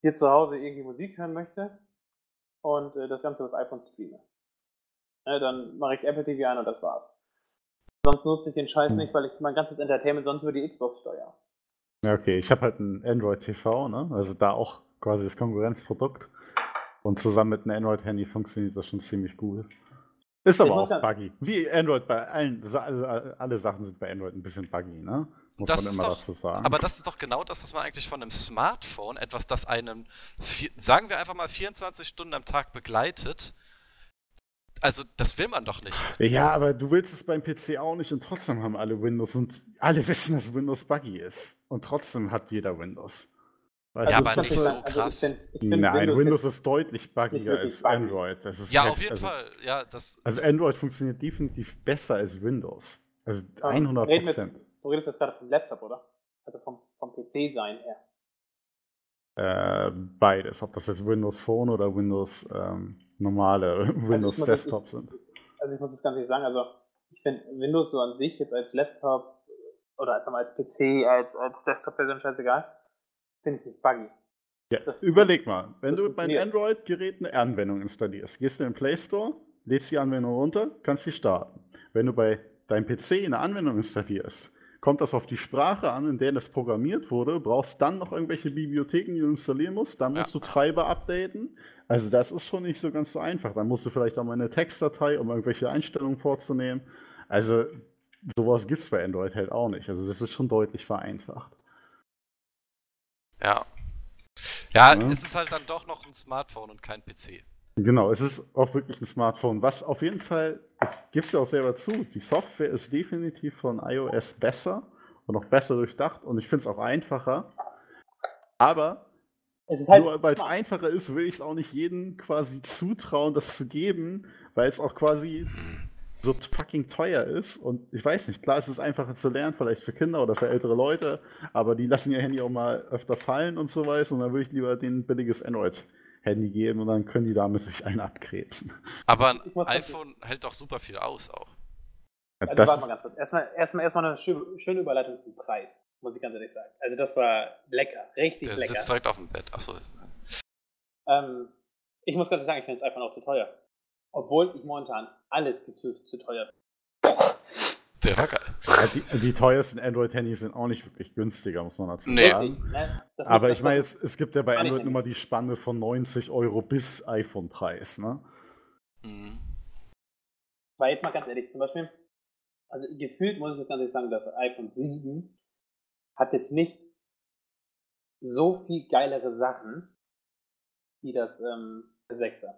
hier zu Hause irgendwie Musik hören möchte und äh, das Ganze über das iPhone streame? Ja, dann mache ich Apple TV an und das war's. Sonst nutze ich den Scheiß Hm. nicht, weil ich mein ganzes Entertainment sonst über die Xbox steuere. Ja, okay, ich habe halt ein Android TV, ne? Also da auch quasi das Konkurrenzprodukt. Und zusammen mit einem Android-Handy funktioniert das schon ziemlich gut. Ist aber auch buggy. Wie Android bei allen, alle, Sachen sind bei Android ein bisschen buggy, ne? Muss Das man immer doch- dazu sagen. Aber das ist doch genau das, was man eigentlich von einem Smartphone, etwas, das einen, vier, sagen wir einfach mal 24 Stunden am Tag begleitet. Also, das will man doch nicht. ja, aber du willst es beim PC auch nicht und trotzdem haben alle Windows und alle wissen, dass Windows buggy ist. Und trotzdem hat jeder Windows. Weißt Ja, du, aber das nicht ist so also krass. Ich find, ich find Nein, Windows, Windows, ist deutlich buggiger als buggy. Android. Das ist Ja, heft- auf jeden also, Fall. Ja, das, Also das, Android funktioniert definitiv besser als Windows. Also Ähm, 100 reden wir Prozent. jetzt- Du redest jetzt gerade vom Laptop, oder? Also vom, vom PC sein her. Äh, beides, ob das jetzt Windows Phone oder Windows ähm, normale Windows muss- Desktop sind. Also ich muss das ganz ehrlich sagen, also ich finde Windows so an sich jetzt als Laptop oder als, als PC, als, als Desktop-Version, scheißegal, finde ich nicht buggy. Ja, das- überleg mal, wenn du funktioniert. Android-Gerät eine Anwendung installierst, gehst du in den Play Store, lädst die Anwendung runter, kannst sie starten. Wenn du bei deinem PC eine Anwendung installierst, kommt das auf die Sprache an, in der das programmiert wurde, brauchst dann noch irgendwelche Bibliotheken, die du installieren musst, dann Ja. musst du Treiber updaten. Also das ist schon nicht so ganz so einfach. Dann musst du vielleicht auch mal eine Textdatei, um irgendwelche Einstellungen vorzunehmen. Also sowas gibt es bei Android halt auch nicht. Also das ist schon deutlich vereinfacht. ja. Ja, Ja. es ist halt dann doch noch ein Smartphone und kein PC. Genau, es ist auch wirklich ein Smartphone. Was auf jeden Fall, das gibst du auch selber zu, die Software ist definitiv von iOS besser und auch besser durchdacht und ich finde es auch einfacher. Aber Es ist halt nur weil es einfacher ist, will ich es auch nicht jedem quasi zutrauen, das zu geben, weil es auch quasi so fucking teuer ist. Und ich weiß nicht, klar, es ist einfacher zu lernen, vielleicht für Kinder oder für ältere Leute, aber die lassen ihr Handy auch mal öfter fallen und so weiter. Und dann würde ich lieber ein billiges Android-Handy geben und dann können die damit sich einen abkrebsen. Aber ein iPhone hält doch super viel aus auch. Also Das warte mal ganz kurz. Erstmal, erstmal, erstmal eine schö- schöne Überleitung zum Preis, muss ich ganz ehrlich sagen. Also das war lecker, richtig Der lecker. sitzt direkt auf dem Bett. Achso. Ähm, ich muss ganz ehrlich sagen, ich finde es einfach noch zu teuer. Obwohl ich momentan alles gefühlt zu teuer finde. Der war geil. Ja, die, die teuersten Android-Handys sind auch nicht wirklich günstiger, muss man dazu Nee. sagen. Ne? Das- Aber ich meine, es gibt ja bei Android nicht. immer die Spanne von 90 Euro bis iPhone-Preis, ne? Mhm. Weil jetzt mal ganz ehrlich, zum Beispiel, also gefühlt muss ich jetzt ganz ehrlich sagen, das iPhone 7 hat jetzt nicht so viel geilere Sachen wie das ähm, 6er.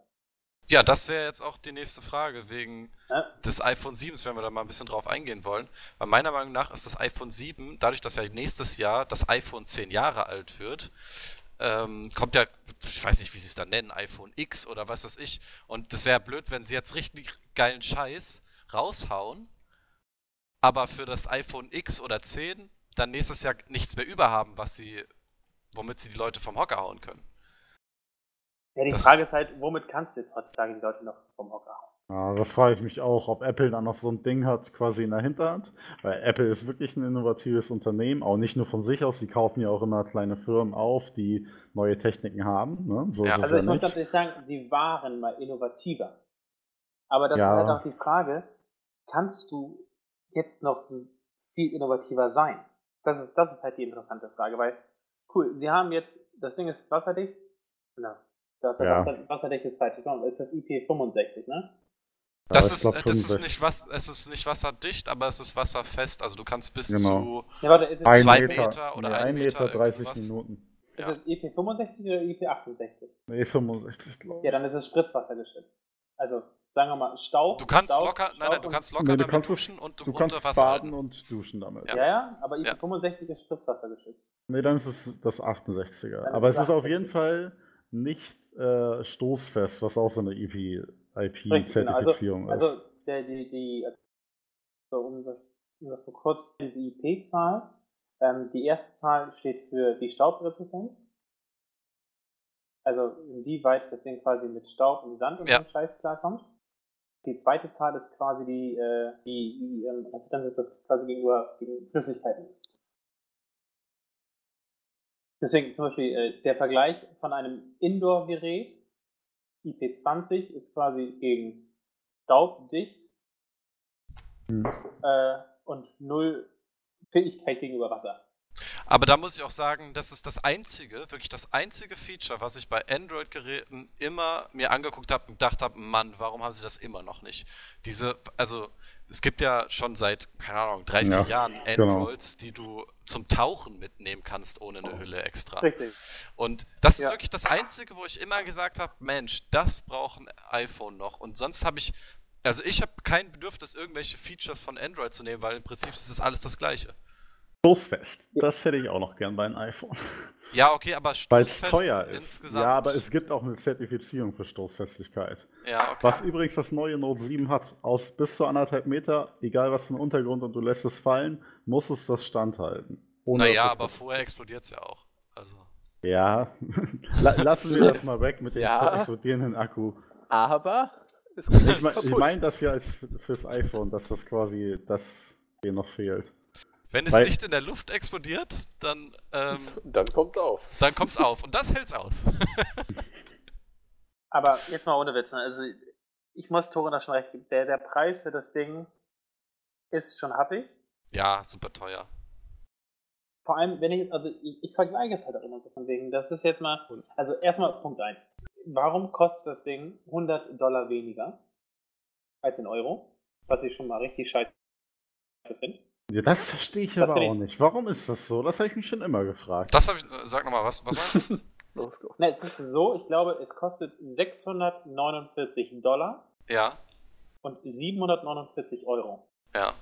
Ja, das wäre jetzt auch die nächste Frage wegen Ja? des iPhone 7, wenn wir da mal ein bisschen drauf eingehen wollen. Weil meiner Meinung nach ist das iPhone 7, dadurch, dass ja nächstes Jahr das iPhone 10 Jahre alt wird, ähm, kommt ja, ich weiß nicht, wie sie es dann nennen, iPhone X oder was weiß ich. Und das wäre blöd, wenn sie jetzt richtig geilen Scheiß raushauen, aber für das iPhone X oder 10 dann nächstes Jahr nichts mehr überhaben, was sie, womit sie die Leute vom Hocker hauen können. Ja, die Das- Frage ist halt, womit kannst du jetzt heutzutage die Leute noch vom Hocker hauen? Ja, das frage ich mich auch, ob Apple dann noch so ein Ding hat, quasi in der Hinterhand. Weil Apple ist wirklich ein innovatives Unternehmen, auch nicht nur von sich aus, sie kaufen ja auch immer kleine Firmen auf, die neue Techniken haben. Ne? So Ja. ist es Also ja ich muss ganz nicht. ehrlich sagen, sie waren mal innovativer. Aber das Ja. ist halt auch die Frage, kannst du jetzt noch viel innovativer sein? Das ist, das ist halt die interessante Frage, weil, cool, sie haben jetzt, das Ding ist jetzt wasserdicht, na, das Ja. Wasser, wasserdicht ist falsch gekommen, ist das IP65, ne? Ja, Das ist, glaub, äh, das ist 65. nicht was, es ist nicht wasserdicht, aber es ist wasserfest. Also du kannst bis Genau. zu Ja, warte, es, Zwei Meter, Meter oder nee, ein Meter, Meter 30 irgendwas. Minuten. ist ja. es IP65 oder IP68? Nee, 65, glaube ich. Ja, dann ist es Spritzwasser geschützt. Also, sagen wir mal, Staub. Du kannst Staub, locker, nein, Staub nein, du und- kannst locker Nee, du damit kannst, es, duschen und du unter kannst Wasser baden halten. und duschen damit. Ja. Ja, ja, aber Ja. IP65 ist Spritzwasser geschützt. Nee, dann ist es das 68er. Dann Aber ist es es ist auf jeden 68. Fall nicht äh, stoßfest, was auch so eine Richtig, genau. Also, IP-Zertifizierung ist. also der, die, die, also um das, um das mal kurz, diese IP-Zahl, ähm, die erste Zahl steht für die Staubresistenz. Also inwieweit das Ding quasi mit Staub und Sand und Ja. Scheiß klarkommt. Die zweite Zahl ist quasi die, äh, die, die ähm, Resistenz ist das quasi gegenüber gegen Flüssigkeiten ist. Deswegen zum Beispiel äh, der Vergleich von einem Indoor-Gerät, IP20 ist quasi gegen staubdicht Hm. äh, und null Fähigkeit gegenüber Wasser. Aber da muss ich auch sagen, das ist das einzige, wirklich das einzige Feature, was ich bei Android-Geräten immer mir angeguckt habe und gedacht habe, Mann, warum haben sie das immer noch nicht? Diese, also es gibt ja schon seit, keine Ahnung, drei, vier Ja, Jahren genau. Androids, die du zum Tauchen mitnehmen kannst, ohne eine Hülle extra. Richtig. Und das ist Ja. wirklich das Einzige, wo ich immer gesagt habe, Mensch, das braucht ein iPhone noch. Und sonst habe ich, also ich habe kein Bedürfnis, irgendwelche Features von Android zu nehmen, weil im Prinzip ist es alles das Gleiche. Stoßfest. Das hätte ich auch noch gern bei einem iPhone. Ja, okay, aber Weil es stoßfest teuer ist. insgesamt- Ja, aber es gibt auch eine Zertifizierung für Stoßfestigkeit. Ja, okay. Was übrigens das neue Note 7 hat. Aus bis zu anderthalb Meter, egal was für ein Untergrund und du lässt es fallen, muss es das standhalten. Ohne Naja, aber kaputt- vorher explodiert es ja auch. Also. Ja, La lassen wir das mal weg mit dem Ja. explodierenden Akku. Aber Ich, nicht mein, ich meine das ja als fürs iPhone, dass das quasi das hier noch fehlt. Wenn es Weil- nicht in der Luft explodiert, dann, ähm, Dann kommt's auf. dann kommt's auf. Und das hält's aus. Aber jetzt mal ohne Witz, ne? also ich muss Tore da schon recht geben. Der, der Preis für das Ding ist schon happig. ja, super teuer. Vor allem, wenn ich, also ich, ich vergleiche es halt auch immer so von wegen, das ist jetzt mal, also erstmal Punkt 1. Warum kostet das Ding 100 Dollar weniger als in Euro? Was ich schon mal richtig scheiße finde. Ja, das verstehe ich Das aber auch nicht. Warum ist das so? Das habe ich mich schon immer gefragt. Das habe ich. äh, Sag nochmal, was, was meinst du? Los, go. Ne, es ist so, ich glaube, es kostet 649 Dollar ja, und 749 Euro. ja.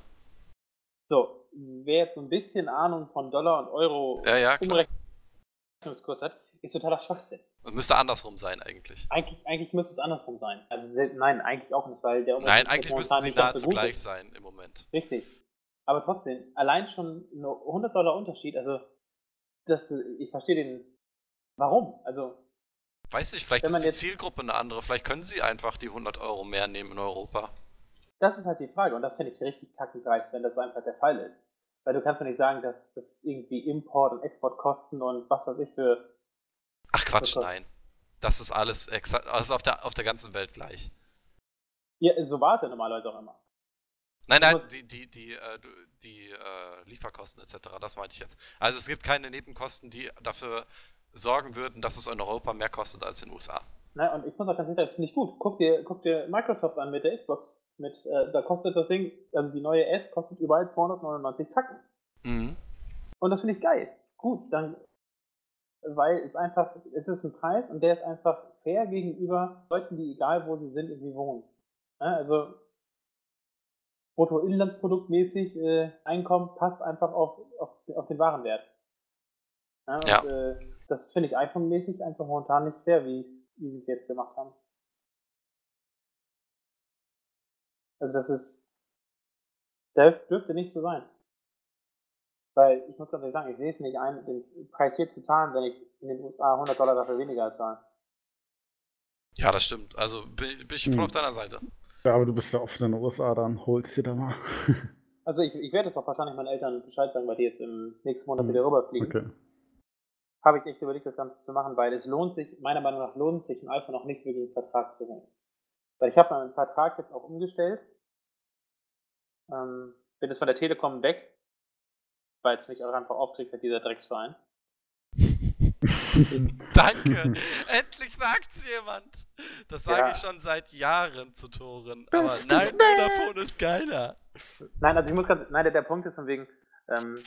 So, wer jetzt so ein bisschen Ahnung von Dollar und Euro Ja, ja. Umrechnungskurs hat, ist totaler Schwachsinn. Das müsste andersrum sein, eigentlich. Eigentlich, eigentlich müsste es andersrum sein. Also nein, eigentlich auch nicht, weil der Nein, eigentlich müssten sie nahezu so gleich ist. sein im Moment. Richtig. Aber trotzdem, allein schon nur 100 Dollar Unterschied, also das, ich verstehe den, warum? Also Weiß nicht, vielleicht ist die jetzt- Zielgruppe eine andere. Vielleicht können sie einfach die 100 Euro mehr nehmen in Europa. das ist halt die Frage und das finde ich richtig kackendreist, wenn das einfach der Fall ist. Weil du kannst doch nicht sagen, dass das irgendwie Import und Exportkosten und was weiß ich für Ach Quatsch, Das- nein. Das ist alles exakt, also auf der, auf der ganzen Welt gleich. Ja, so war es ja normalerweise auch immer. Nein, nein, die, die, die, äh, die äh, Lieferkosten etc., das meinte ich jetzt. Also es gibt keine Nebenkosten, die dafür sorgen würden, dass es in Europa mehr kostet als in den USA. Ne? Und ich muss auch ganz sagen, das finde ich gut. Guck dir, guck dir Microsoft an mit der Xbox. Mit, äh, da kostet das Ding, also die neue S kostet überall 299 Tacken. Mhm. Und das finde ich geil. Gut, dann, weil es einfach, es ist ein Preis und der ist einfach fair gegenüber Leuten, die egal wo sie sind, irgendwie wohnen. Ja, also Bruttoinlandsproduktmäßig äh, Einkommen passt einfach auf, auf, auf den Warenwert. Ja, und, Ja. Äh, das finde ich iPhone-mäßig einfach momentan nicht fair, wie, sie es jetzt gemacht haben. Also das ist, das dürfte nicht so sein. Weil ich muss ganz ehrlich sagen, ich sehe es nicht ein, den Preis hier zu zahlen, wenn ich in den USA 100 Dollar dafür weniger zahle. Ja, das stimmt. Also bin, bin ich voll Hm. auf deiner Seite. Ja, aber du bist ja oft in den USA, dann holst dir da mal. Also ich, ich werde es auch wahrscheinlich meinen Eltern Bescheid sagen, weil die jetzt im nächsten Monat Hm, wieder rüberfliegen. okay. Habe ich echt überlegt, das Ganze zu machen, weil es lohnt sich, meiner Meinung nach lohnt sich ein iPhone auch nicht wirklich einen Vertrag zu holen. Weil ich habe meinen Vertrag jetzt auch umgestellt. Ähm, bin jetzt von der Telekom weg, weil es mich auch einfach aufkriegt hat, dieser Drecksverein. Danke! Endlich sagt's jemand! Das sage Ja. ich schon seit Jahren zu Toren. Bestes Aber nein! Vodafone ist geiler. Nein, also ich muss ganz, nein, der, der Punkt ist von wegen, ähm,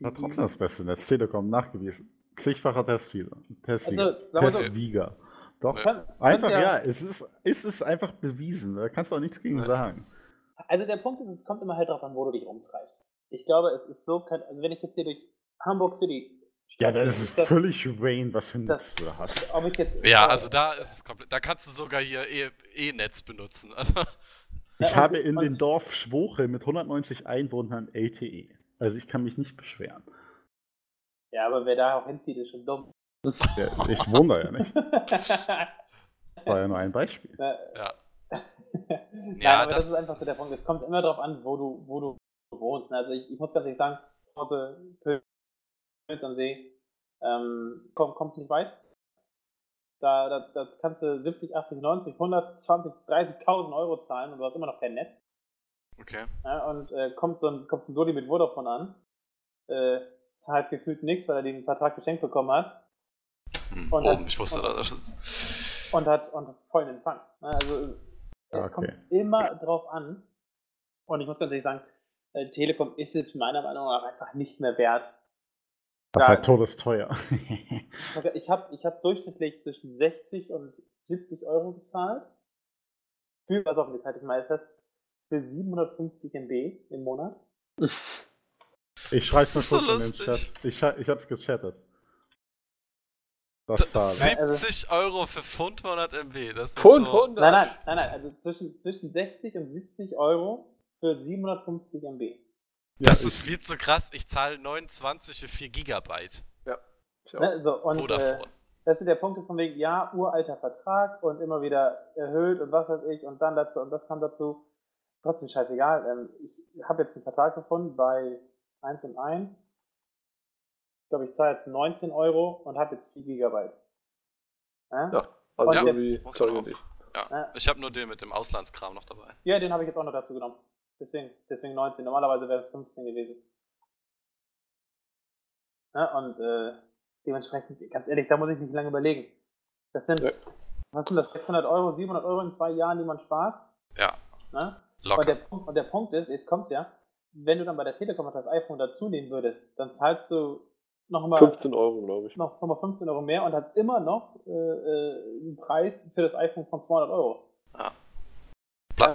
War trotzdem das beste Netz. Telekom, nachgewiesen. Zigfacher Testwieger. Testsieger. Also, Testsieger. Doch. Kann- Einfach, ja, es ist, es ist einfach bewiesen. Da kannst du auch nichts gegen sagen. Also der Punkt ist, es kommt immer halt drauf an, wo du dich umtreibst. Ich glaube, es ist so, kein- also wenn ich jetzt hier durch Hamburg City. Ja, das ist das, völlig Rain, was für ein Netz du da hast. ob ich jetzt, Ja, äh, also da ist es komplett. Da kannst du sogar hier E- E-Netz benutzen. Also, Ich habe in dem Dorf Schwoche mit 190 Einwohnern LTE. Also ich kann mich nicht beschweren. Ja, aber wer da auch hinzieht, ist schon dumm. Ja, ich wohne da ja nicht. War ja nur ein Beispiel. ja. Nein, Ja, aber das, das ist einfach so der Punkt. Es kommt immer darauf an, wo du, wo du wohnst. Also ich, ich muss ganz ehrlich sagen, zu Hause Pilz am See, ähm, komm, kommst du nicht weit. Da, da, da kannst du 70, 80, 90, 120, 30.000 Euro zahlen und du hast immer noch kein Netz. Okay. Ja, und äh, kommt, so ein, kommt so ein Dodi mit Vodafone an, äh, zahlt gefühlt nichts, weil er den Vertrag geschenkt bekommen hat. Hm. Und oh, dann- ich wusste, und- dass das ist. und hat und hat vollen Empfang. Also es Okay. kommt immer drauf an. Und ich muss ganz ehrlich sagen, äh, Telekom ist es meiner Meinung nach einfach nicht mehr wert. Das ist Ja. halt todesteuer. Ich habe ich hab durchschnittlich zwischen 60 und 70 Euro gezahlt. Für, also auf jetzt halte ich mal fest, für 750 MB im Monat. Ich schreibe ist so kurz in den lustig. Chat. Ich, ich hab's gechattet. Das Das Zahl. also- 70 Euro für Pfund 100 MB. Das ist Pfund so, 100. Nein, nein, nein, nein, also zwischen, zwischen 60 und 70 Euro für 750 MB. Das Ja, ist viel zu krass. Ich zahle 29 für 4 Gigabyte. Auch. Ne, so, und äh, Vodafone. das ist der Punkt ist von wegen, ja, uralter Vertrag und immer wieder erhöht und was weiß ich und dann dazu und das kam dazu. Trotzdem scheißegal. Ähm, ich habe jetzt einen Vertrag gefunden bei 1 und 1. Ich glaube, ich zahle jetzt 19 Euro und habe jetzt 4 Gigabyte. Ja? Ja, also Muss sorry. Ja. Ja. Ich habe nur den mit dem Auslandskram noch dabei. Ja, den habe ich jetzt auch noch dazu genommen. Deswegen, deswegen 19. Normalerweise wäre es 15 gewesen. Ja, und äh, dementsprechend, ganz ehrlich, da muss ich nicht lange überlegen. Das sind, Ja. was sind das, 600 Euro, 700 Euro in zwei Jahren, die man spart? Ja, Ne? Und, locker. der, Punkt- und der Punkt ist, jetzt kommt's ja, wenn du dann bei der Telekom das iPhone dazu nehmen würdest, dann zahlst du nochmal 15 Euro, glaube ich. noch, noch mal 15 Euro mehr und hast immer noch äh, äh, einen Preis für das iPhone von 200 Euro. Bleib,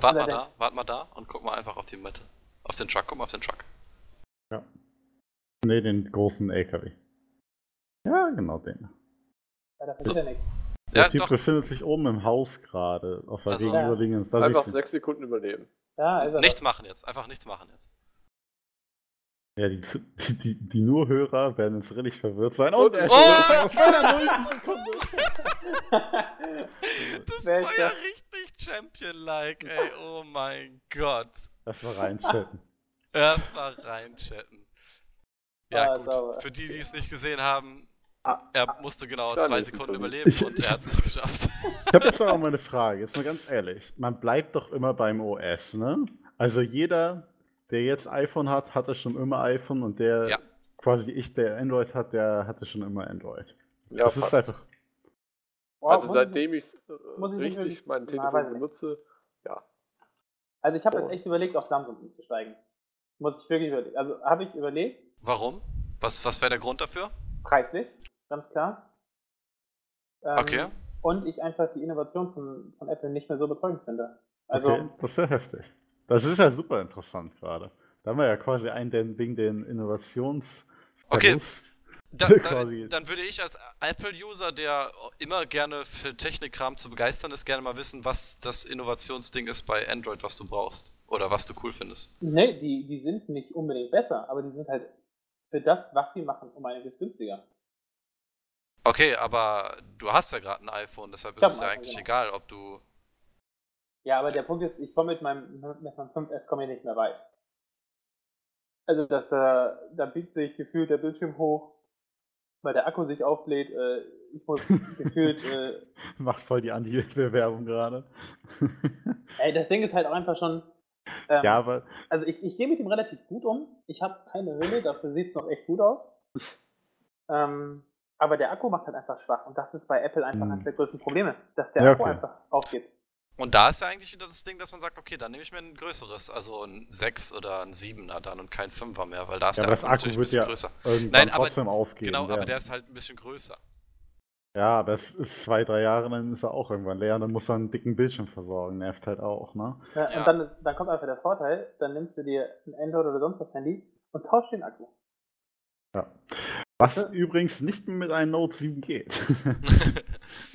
wart Ja, mal da, wart mal da und guck mal einfach auf die Mitte. Auf den Truck, guck mal auf den Truck. Nee, den großen LKW. Ja, genau den. Ja, da passiert ja nichts. Der Ja, Typ doch. befindet sich oben im Haus gerade, auf der Also- gegenüberliegenden. Da Einfach sechs Sekunden überleben. Ja, er Nichts machen jetzt, einfach nichts machen jetzt. Ja, die, die, die, die Nur-Hörer werden jetzt richtig verwirrt sein. Und- Und er ist Oh! auf meiner nullten Sekunde. Das war ist ja richtig Champion-like, ey. Oh mein Gott. Das war reinchatten. Das war reinchatten. Ja, Ah, gut. sauber. Für die, die es nicht gesehen haben, Ah, er musste genau dann zwei ist Sekunden überleben Ich- und er hat es nicht geschafft. Ich habe jetzt aber mal eine Frage, jetzt mal ganz ehrlich. Man bleibt doch immer beim OS, ne? Also jeder, der jetzt iPhone hat, hatte schon immer iPhone und der Ja. quasi ich, der Android hat, der hatte schon immer Android. Ja, das ist fast. einfach. Wow, also seitdem ich muss ich nicht richtig mein Telefon benutze, ja. Also ich habe jetzt Oh. echt überlegt, auf Samsung umzusteigen. Muss ich wirklich überlegen. Also habe ich überlegt, Warum? Was, was wäre der Grund dafür? preislich, ganz klar. Ähm, Okay. Und ich einfach die Innovation von, von Apple nicht mehr so überzeugend finde. Also, okay, das ist ja heftig. Das ist ja super interessant gerade. Da haben wir ja quasi einen, der wegen den Innovations. Okay. Da, Quasi. da, dann würde ich als Apple-User, der immer gerne für Technikkram zu begeistern ist, gerne mal wissen, was das Innovationsding ist bei Android, was du brauchst. Oder was du cool findest. nee, die, die sind nicht unbedingt besser, aber die sind halt für das, was sie machen, um einiges günstiger. Okay, aber du hast ja gerade ein iPhone, deshalb ist es ja eigentlich genau. egal, ob du. Ja, aber der Punkt ist, ich komme mit meinem, mit meinem 5S komme ich nicht mehr weit. Also, dass da, da biegt sich gefühlt der Bildschirm hoch, weil der Akku sich aufbläht. Äh, ich muss gefühlt, äh, Macht voll die Anti-Werbung gerade. ey, das Ding ist halt auch einfach schon. Ähm, ja, aber Also ich, ich gehe mit ihm relativ gut um. Ich habe keine Hülle, dafür sieht es noch echt gut aus. Ähm, aber der Akku macht halt einfach schwach. Und das ist bei Apple einfach Hm. eines der größten Probleme, dass der Ja, Akku okay. einfach aufgeht. Und da ist ja eigentlich wieder das Ding, dass man sagt, okay, dann nehme ich mir ein größeres, also ein 6 oder ein 7er dann und kein 5er mehr, weil da ist Ja, der aber das Akku natürlich ein bisschen ja größer. irgendwann Nein, aber- trotzdem aufgehen. Genau, aber ja. der ist halt ein bisschen größer. Ja, aber es ist zwei, drei Jahre, dann ist er auch irgendwann leer und dann muss er einen dicken Bildschirm versorgen. Nervt halt auch, ne? Ja, Ja. Und dann, dann kommt einfach der Vorteil, dann nimmst du dir ein Android oder sonst was Handy und tauschst den Akku. Was Ja. übrigens nicht mit einem Note 7 geht.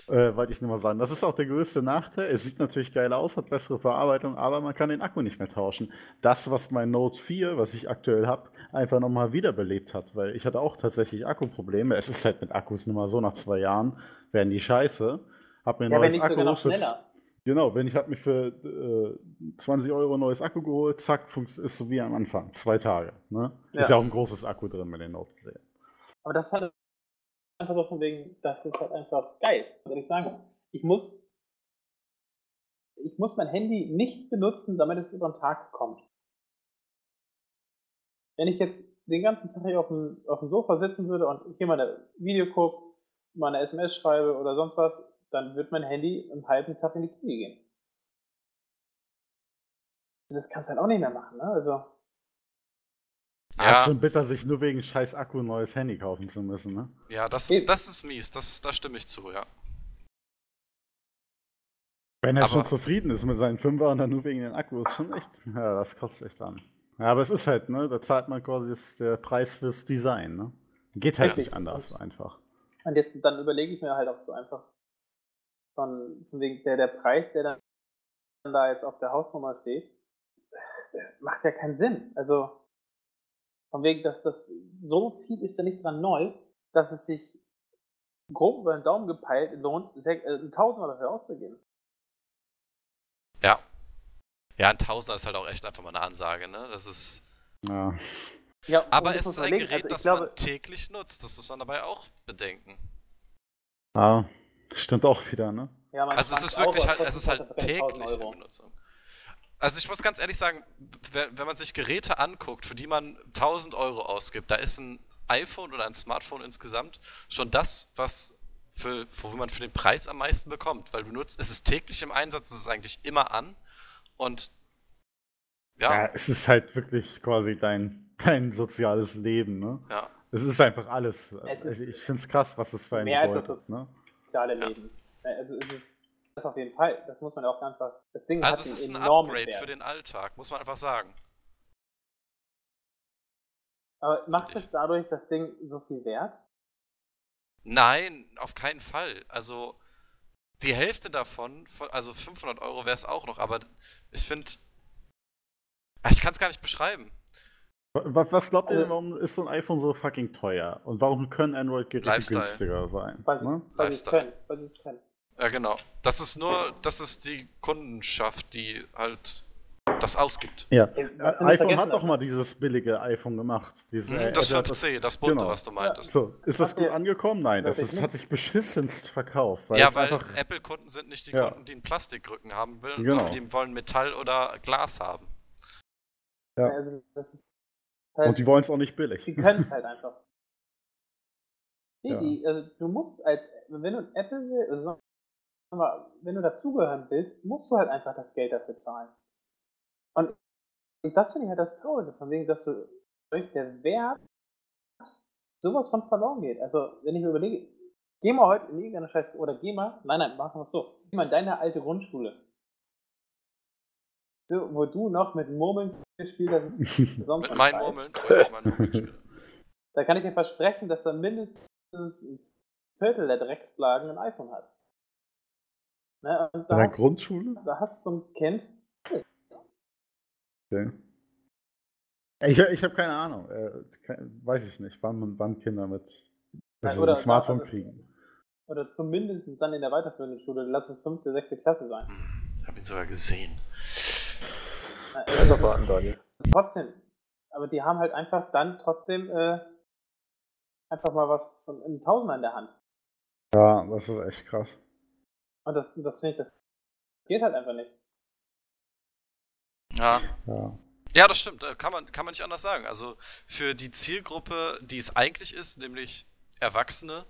äh, wollte ich nur mal sagen. Das ist auch der größte Nachteil. Es sieht natürlich geil aus, hat bessere Verarbeitung, aber man kann den Akku nicht mehr tauschen. Das, was mein Note 4, was ich aktuell habe, einfach nochmal wiederbelebt hat, weil ich hatte auch tatsächlich Akkuprobleme. Es ist halt mit Akkus nun mal so, nach zwei Jahren werden die scheiße. Hab mir ein Ja, neues Akku sogar schneller. Genau, wenn ich habe mir für äh, 20 Euro ein neues Akku geholt, zack, ist so wie am Anfang. Zwei Tage. Ne? Ist Ja. ja auch ein großes Akku drin mit den Note-Geräten. Aber das halt einfach so von wegen, das ist halt einfach geil. Soll ich sagen? Ich muss, ich muss mein Handy nicht benutzen, damit es über den Tag kommt. Wenn ich jetzt den ganzen Tag hier auf dem, auf dem Sofa sitzen würde und hier mal ein Video gucke, mal eine SMS schreibe oder sonst was, dann wird mein Handy einen halben Tag in die Knie gehen. Das kannst du halt auch nicht mehr machen, ne? Also. Ja. Ist Ja, schon bitter, sich nur wegen scheiß Akku ein neues Handy kaufen zu müssen, ne? ja, das ist, das ist mies, das, da stimme ich zu, ja. Wenn er Aber- schon zufrieden ist mit seinen Fünfer und dann nur wegen den Akku, ist schon echt, ja, das kotzt echt an. Ja, aber es ist halt, ne, da zahlt man quasi das, der Preis fürs Design, ne? Geht halt Ja. nicht anders, einfach. Und jetzt, dann überlege ich mir halt auch so einfach, von, von wegen der, der Preis, der dann da jetzt auf der Hausnummer steht, macht ja keinen Sinn. Also, von wegen, dass das so viel ist ja nicht dran neu, dass es sich grob über den Daumen gepeilt lohnt, äh, ein Tausender dafür auszugeben. Ja. Ja, ein Tausender ist halt auch echt einfach mal eine Ansage, ne? Das ist. Ja. Ja, Aber es ist man ein überlegen, Gerät, also das glaube, man täglich nutzt. Das muss man dabei auch bedenken. ja. Stimmt auch wieder, ne? ja, man Also es ist auch, wirklich aber halt, es ist halt 1000 tägliche Euro. Benutzung. Also ich muss ganz ehrlich sagen, wenn, wenn man sich Geräte anguckt, für die man 1000 Euro ausgibt, da ist ein iPhone oder ein Smartphone insgesamt schon das, was für, wo man für den Preis am meisten bekommt, weil du nutzt, es ist täglich im Einsatz, es ist eigentlich immer an und Ja, ja, es ist halt wirklich quasi dein, dein soziales Leben, ne? ja, Es ist einfach alles. Es ist also ich finde es krass, was es für einen mehr als das bedeutet, ne? soziale Ja. Leben. Also es ist das auf jeden Fall. Das muss man auch einfach. Das Ding Also hat es ist ein Upgrade Wert. für den Alltag, muss man einfach sagen. Aber macht es dadurch das Ding so viel wert? Nein, auf keinen Fall. Also die Hälfte davon, von- also 500 Euro wäre es auch noch, aber ich finde, ich kann es gar nicht beschreiben. Was, was glaubt ihr, Also- warum ist so ein iPhone so fucking teuer? Und warum können Android-Geräte günstiger sein? Weil, Ne? weil sie es können. Ja, genau. Das ist nur, das ist die Kundenschaft, die halt das ausgibt. Ja. Äh, wir iPhone hat doch mal dieses billige iPhone gemacht. Dieses, Hm, äh, das Apple hat 5C, das bunte, genau. was du meintest. So, ist das gut angekommen? Nein, das ist, hat sich beschissenst verkauft. Weil ja, es weil einfach, Apple-Kunden sind nicht die Ja. Kunden, die einen Plastikrücken haben wollen, Genau. die wollen Metall oder Glas haben. Ja. Also das ist halt, und die wollen es auch nicht billig. die können es halt einfach. Nee, Ja. die, also du musst als, wenn du ein Apple will, also mal, wenn du dazugehören willst, musst du halt einfach das Geld dafür zahlen. Und das finde ich halt das Traurige, von wegen, dass du durch der Wert sowas von verloren geht. Also, wenn ich mir überlege, geh mal heute in irgendeine Scheiß, oder geh mal, nein, nein, machen wir es so, geh mal in deine alte Grundschule. So, wo du noch mit Murmeln gespielt hast. sonst Mit meinen. Murmeln, Murmeln. Da kann ich dir versprechen, dass da mindestens ein Viertel der Drecksplagen ein iPhone hat. Ne? Und In der hast, Grundschule? da hast du so ein Kind, Okay. Ich, ich habe keine Ahnung. Äh, kein, weiß ich nicht, wann, wann Kinder mit sie oder ein Smartphone also- kriegen. oder zumindest dann in der weiterführenden Schule, lass es fünfte, sechste Klasse sein. Hm, Ich habe ihn sogar gesehen. Ne? Einfach warten, Daniel. Trotzdem, aber die haben halt einfach dann trotzdem äh, einfach mal was von einem Tausender in der Hand. Ja, das ist echt krass. Und das, das finde ich, das geht halt einfach nicht. Ja. Ja. Ja, das stimmt. äh, Kann man, kann man nicht anders sagen. Also für die Zielgruppe, die es eigentlich ist, nämlich Erwachsene,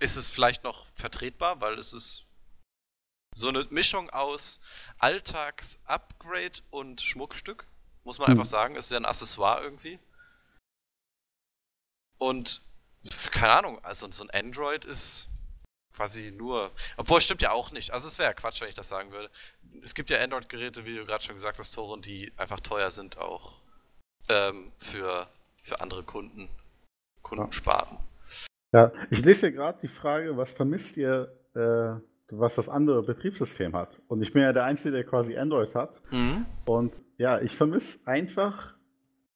ist es vielleicht noch vertretbar, weil es ist so eine Mischung aus Alltags-Upgrade und Schmuckstück. Muss man Hm. einfach sagen. Es ist ja ein Accessoire irgendwie. Und keine Ahnung, also so ein Android ist quasi nur. Obwohl, es stimmt ja auch nicht. Also es wäre ja Quatsch, wenn ich das sagen würde. Es gibt ja Android-Geräte, wie du gerade schon gesagt hast, Toren, die einfach teuer sind, auch ähm, für, für andere Kunden, Kundensparten. Ja, ich lese hier gerade die Frage, was vermisst ihr, äh, was das andere Betriebssystem hat? Und ich bin ja der Einzige, der quasi Android hat. Mhm. Und ja, ich vermisse einfach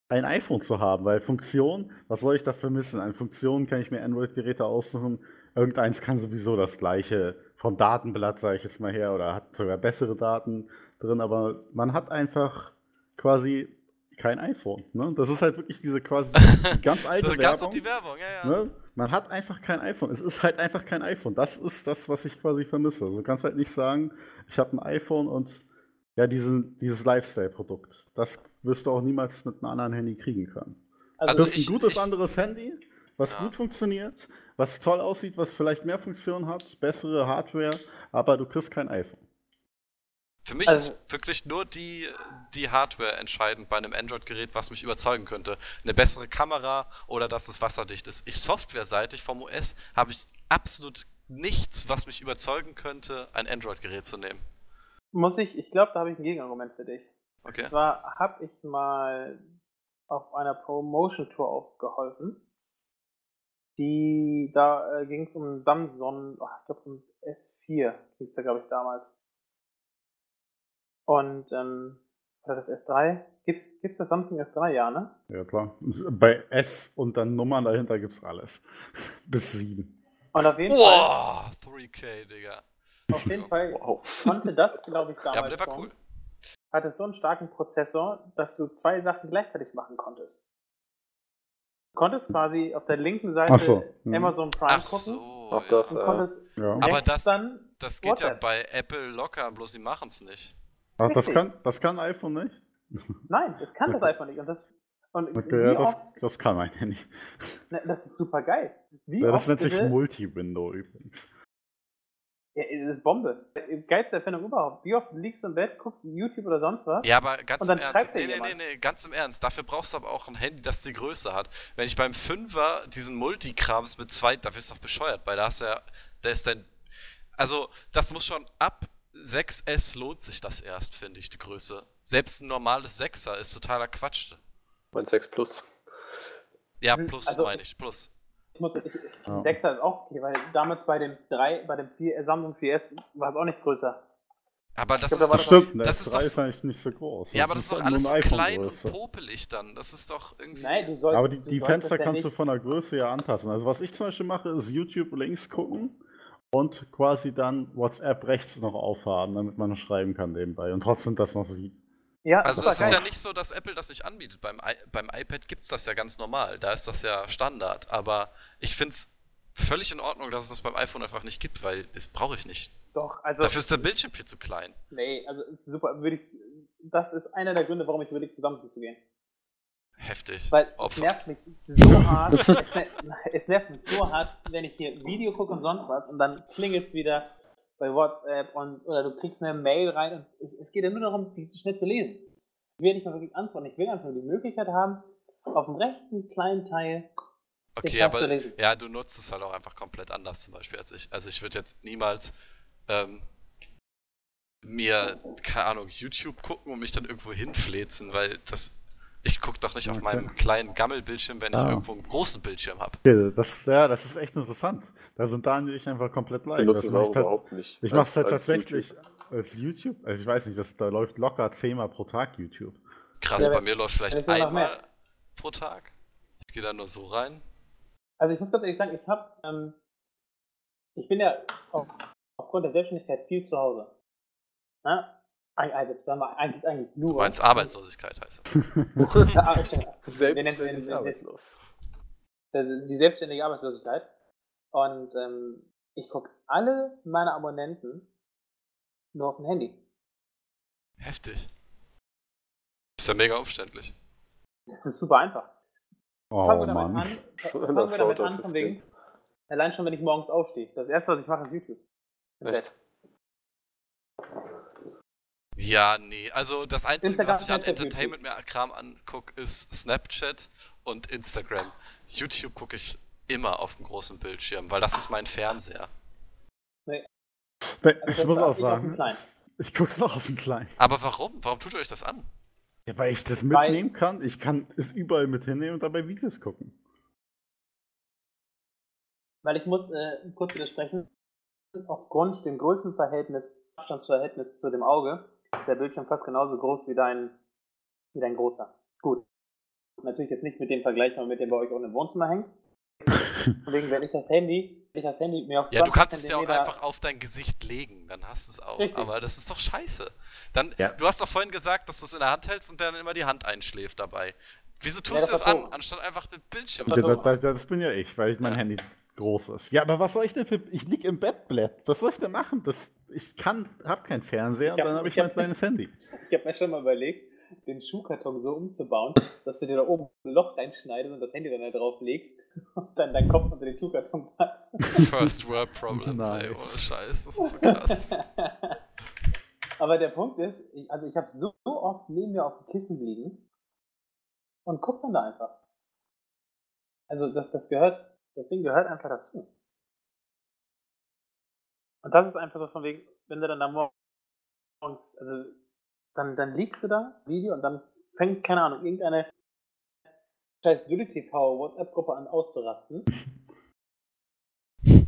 ein iPhone zu haben, weil Funktion, was soll ich da vermissen? An Funktionen kann ich mir Android-Geräte aussuchen. Irgendeins kann sowieso das gleiche vom Datenblatt, sage ich jetzt mal her, oder hat sogar bessere Daten drin, aber man hat einfach quasi kein iPhone. Ne? Das ist halt wirklich diese quasi ganz alte Da gab's noch Werbung. die Werbung, ja, ja. Ne? Man hat einfach kein iPhone. Es ist halt einfach kein iPhone. Das ist das, was ich quasi vermisse. Also du kannst halt nicht sagen, ich habe ein iPhone und ja, diesen, dieses Lifestyle-Produkt. Das wirst du auch niemals mit einem anderen Handy kriegen können. Also das ist ein gutes ich- anderes Handy, was Ja. gut funktioniert, was toll aussieht, was vielleicht mehr Funktionen hat, bessere Hardware, aber du kriegst kein iPhone. Für mich Also- ist wirklich nur die, die Hardware entscheidend bei einem Android-Gerät, was mich überzeugen könnte. Eine bessere Kamera oder dass es wasserdicht ist. Ich softwareseitig vom OS habe ich absolut nichts, was mich überzeugen könnte, ein Android-Gerät zu nehmen. Muss ich, ich glaube, da habe ich ein Gegenargument für dich. Okay? Und zwar habe ich mal auf einer Promotion-Tour aufgeholfen. Die, da äh, ging es um Samsung, ach, ich glaube, so ein S4 hieß der, glaube ich, damals. Und, ähm, oder das S3? Gibt's, gibt's das Samsung S3, ja, ne? Ja, klar. Bei S und dann Nummern dahinter gibt's alles. Bis 7. Und auf jeden Fall, Wow, 3K, Digga. auf jeden Fall Wow. konnte das, glaube ich, damals Ja, aber der war schon, cool. hatte so einen starken Prozessor, dass du zwei Sachen gleichzeitig machen konntest. Du konntest quasi auf der linken Seite Ach so, hm. Amazon Prime Ach gucken so. Ja. das, und äh, konntest Ja. Aber das- dann Das geht ja WhatsApp. bei Apple locker, bloß sie machen es nicht. Ach, das kann, das kann iPhone nicht? Nein, das kann das einfach nicht. Und das, und Okay, ja, das, oft, das kann mein Handy. ne, das ist super geil. Wie Ja, das nennt sich Multi-Window übrigens. Ja, das ist Bombe. Geilste Erfindung überhaupt. Wie oft liegst du im Bett, guckst YouTube oder sonst was? Ja, aber ganz Und dann im Ernst. Nee, nee, nee, nee, ganz im Ernst. Dafür brauchst du aber auch ein Handy, das die Größe hat. Wenn ich beim Fünfer diesen Multikrams mit zwei, da wirst du doch bescheuert, weil da hast du ja, da ist dein, also das muss schon ab 6S lohnt sich das erst, finde ich, die Größe. Selbst ein normales 6er ist totaler Quatsch. Mein 6 Plus. Ja, Mhm, plus also- meine ich, plus. Ich muss, ich, Ja. 6er ist auch okay, weil damals bei dem 3, bei dem 4, Samsung 4S war es auch nicht größer. Aber das glaub, ist da Das doch, stimmt, der das ist S3 doch ist, so- eigentlich nicht so groß. ja, aber das ist doch alles so klein und popelig dann. Das ist doch irgendwie. Nein, du sollst. Aber die, du die Fenster das ja kannst du von der Größe ja anpassen. Also was ich zum Beispiel mache, ist YouTube links gucken und quasi dann WhatsApp rechts noch aufhaben, damit man noch schreiben kann nebenbei und trotzdem das noch sieht. Ja, Also es ist ja nicht so, dass Apple das nicht anbietet. Beim, I beim iPad gibt es das ja ganz normal. Da ist das ja Standard. Aber ich finde es völlig in Ordnung, dass es das beim iPhone einfach nicht gibt, weil das brauche ich nicht. Doch, also. Dafür ist der Bildschirm viel zu klein. Nee, also super, würde ich. Das ist einer der Gründe, warum ich überlege, zu Samsung zu gehen. Heftig. Weil es Opfer. nervt mich so hart. es, ner es nervt mich so hart, wenn ich hier Video gucke und sonst was und dann klingelt es wieder bei WhatsApp und oder du kriegst eine Mail rein und es, es geht ja nur darum, die schnell zu lesen. Ich will nicht mal wirklich antworten. Ich will einfach nur die Möglichkeit haben, auf dem rechten kleinen Teil Okay, aber ja, du nutzt es halt auch einfach komplett anders zum Beispiel als ich. Also ich würde jetzt niemals ähm, mir, keine Ahnung, YouTube gucken und mich dann irgendwo hinfläzen, weil das. Ich gucke doch nicht auf Okay. meinem kleinen Gammelbildschirm, wenn ich Ah. irgendwo einen großen Bildschirm habe. Okay, das, ja, das ist echt interessant. Da sind Daniel und ich einfach komplett Ich benutze Das es mach auch ich überhaupt nicht. Ich mache es halt tatsächlich YouTube. als YouTube. Also ich weiß nicht, das, da läuft locker zehnmal pro Tag YouTube. Krass, Ja, bei mir läuft vielleicht ich einmal pro Tag. Ich gehe da nur so rein. Also ich muss ganz ehrlich sagen, ich habe, ähm, ich bin ja auf, aufgrund der Selbstständigkeit viel zu Hause. Na? Also sagen wir eigentlich, eigentlich nur. Du meinst Arbeitslosigkeit heißt das. Stimmt. Selbst Wir nennen- bin wir ich nennen- arbeitslos. Das ist die selbstständige Arbeitslosigkeit. Und ähm, ich gucke alle meine Abonnenten nur auf dem Handy. Heftig. Ist ja mega umständlich. Das ist super einfach. Oh Fangen wir damit Mann. an. Fangen wir damit an, von wegen. Allein schon, wenn ich morgens aufstehe. Das erste, was ich mache, ist YouTube. Im Echt? Bett. Ja, nee. Also das Einzige, Instagram, was ich an Entertainment mehr Kram angucke, ist Snapchat und Instagram. YouTube gucke ich immer auf dem großen Bildschirm, weil das ist mein Fernseher. Ne, Also Ich muss auch dem sagen, ich guck's auch auf den Kleinen. Aber warum? Warum tut ihr euch das an? Ja, weil ich das Weil- mitnehmen kann. Ich kann es überall mit hinnehmen und dabei Videos gucken. Weil ich muss äh, kurz widersprechen. Aufgrund dem Größenverhältnis, Abstandsverhältnis zu dem Auge, ist der Bildschirm fast genauso groß wie dein, wie dein großer. Gut. Natürlich jetzt nicht mit dem vergleichbar, mit dem bei euch auch im Wohnzimmer hängt. Deswegen, wenn ich das Handy, wenn ich das Handy mir auf Ja, du 20 kannst es ja auch einfach auf dein Gesicht legen, dann hast du es auch. Richtig. Aber das ist doch scheiße. Dann, Ja. Du hast doch vorhin gesagt, dass du es in der Hand hältst und dann immer die Hand einschläft dabei. Wieso tust das du das war an, anstatt einfach den Bildschirm Das Das, das, das bin ja ich, weil ich mein Ja. Handy groß ist. Ja, aber was soll ich denn für. Ich lieg im Bett, Blatt. Was soll ich denn machen? Das, ich kann, hab keinen Fernseher hab- dann habe ich ich hab- mein kleines Handy. Ich habe mir schon mal überlegt, den Schuhkarton so umzubauen, dass du dir da oben ein Loch reinschneidest und das Handy dann da drauf legst und dann deinen Kopf unter den Schuhkarton packst. First World Problems, ey, Nice. ohne Scheiß, das ist so krass. Aber der Punkt ist, ich, also ich habe so, so oft neben mir auf dem Kissen liegen und guck dann da einfach. Also das, das gehört, das Ding gehört einfach dazu. Und das ist einfach so von wegen, wenn du dann da morgens, also dann, dann liegst du da, Video, und dann fängt, keine Ahnung, irgendeine scheiß Dülli TV WhatsApp-Gruppe an auszurasten.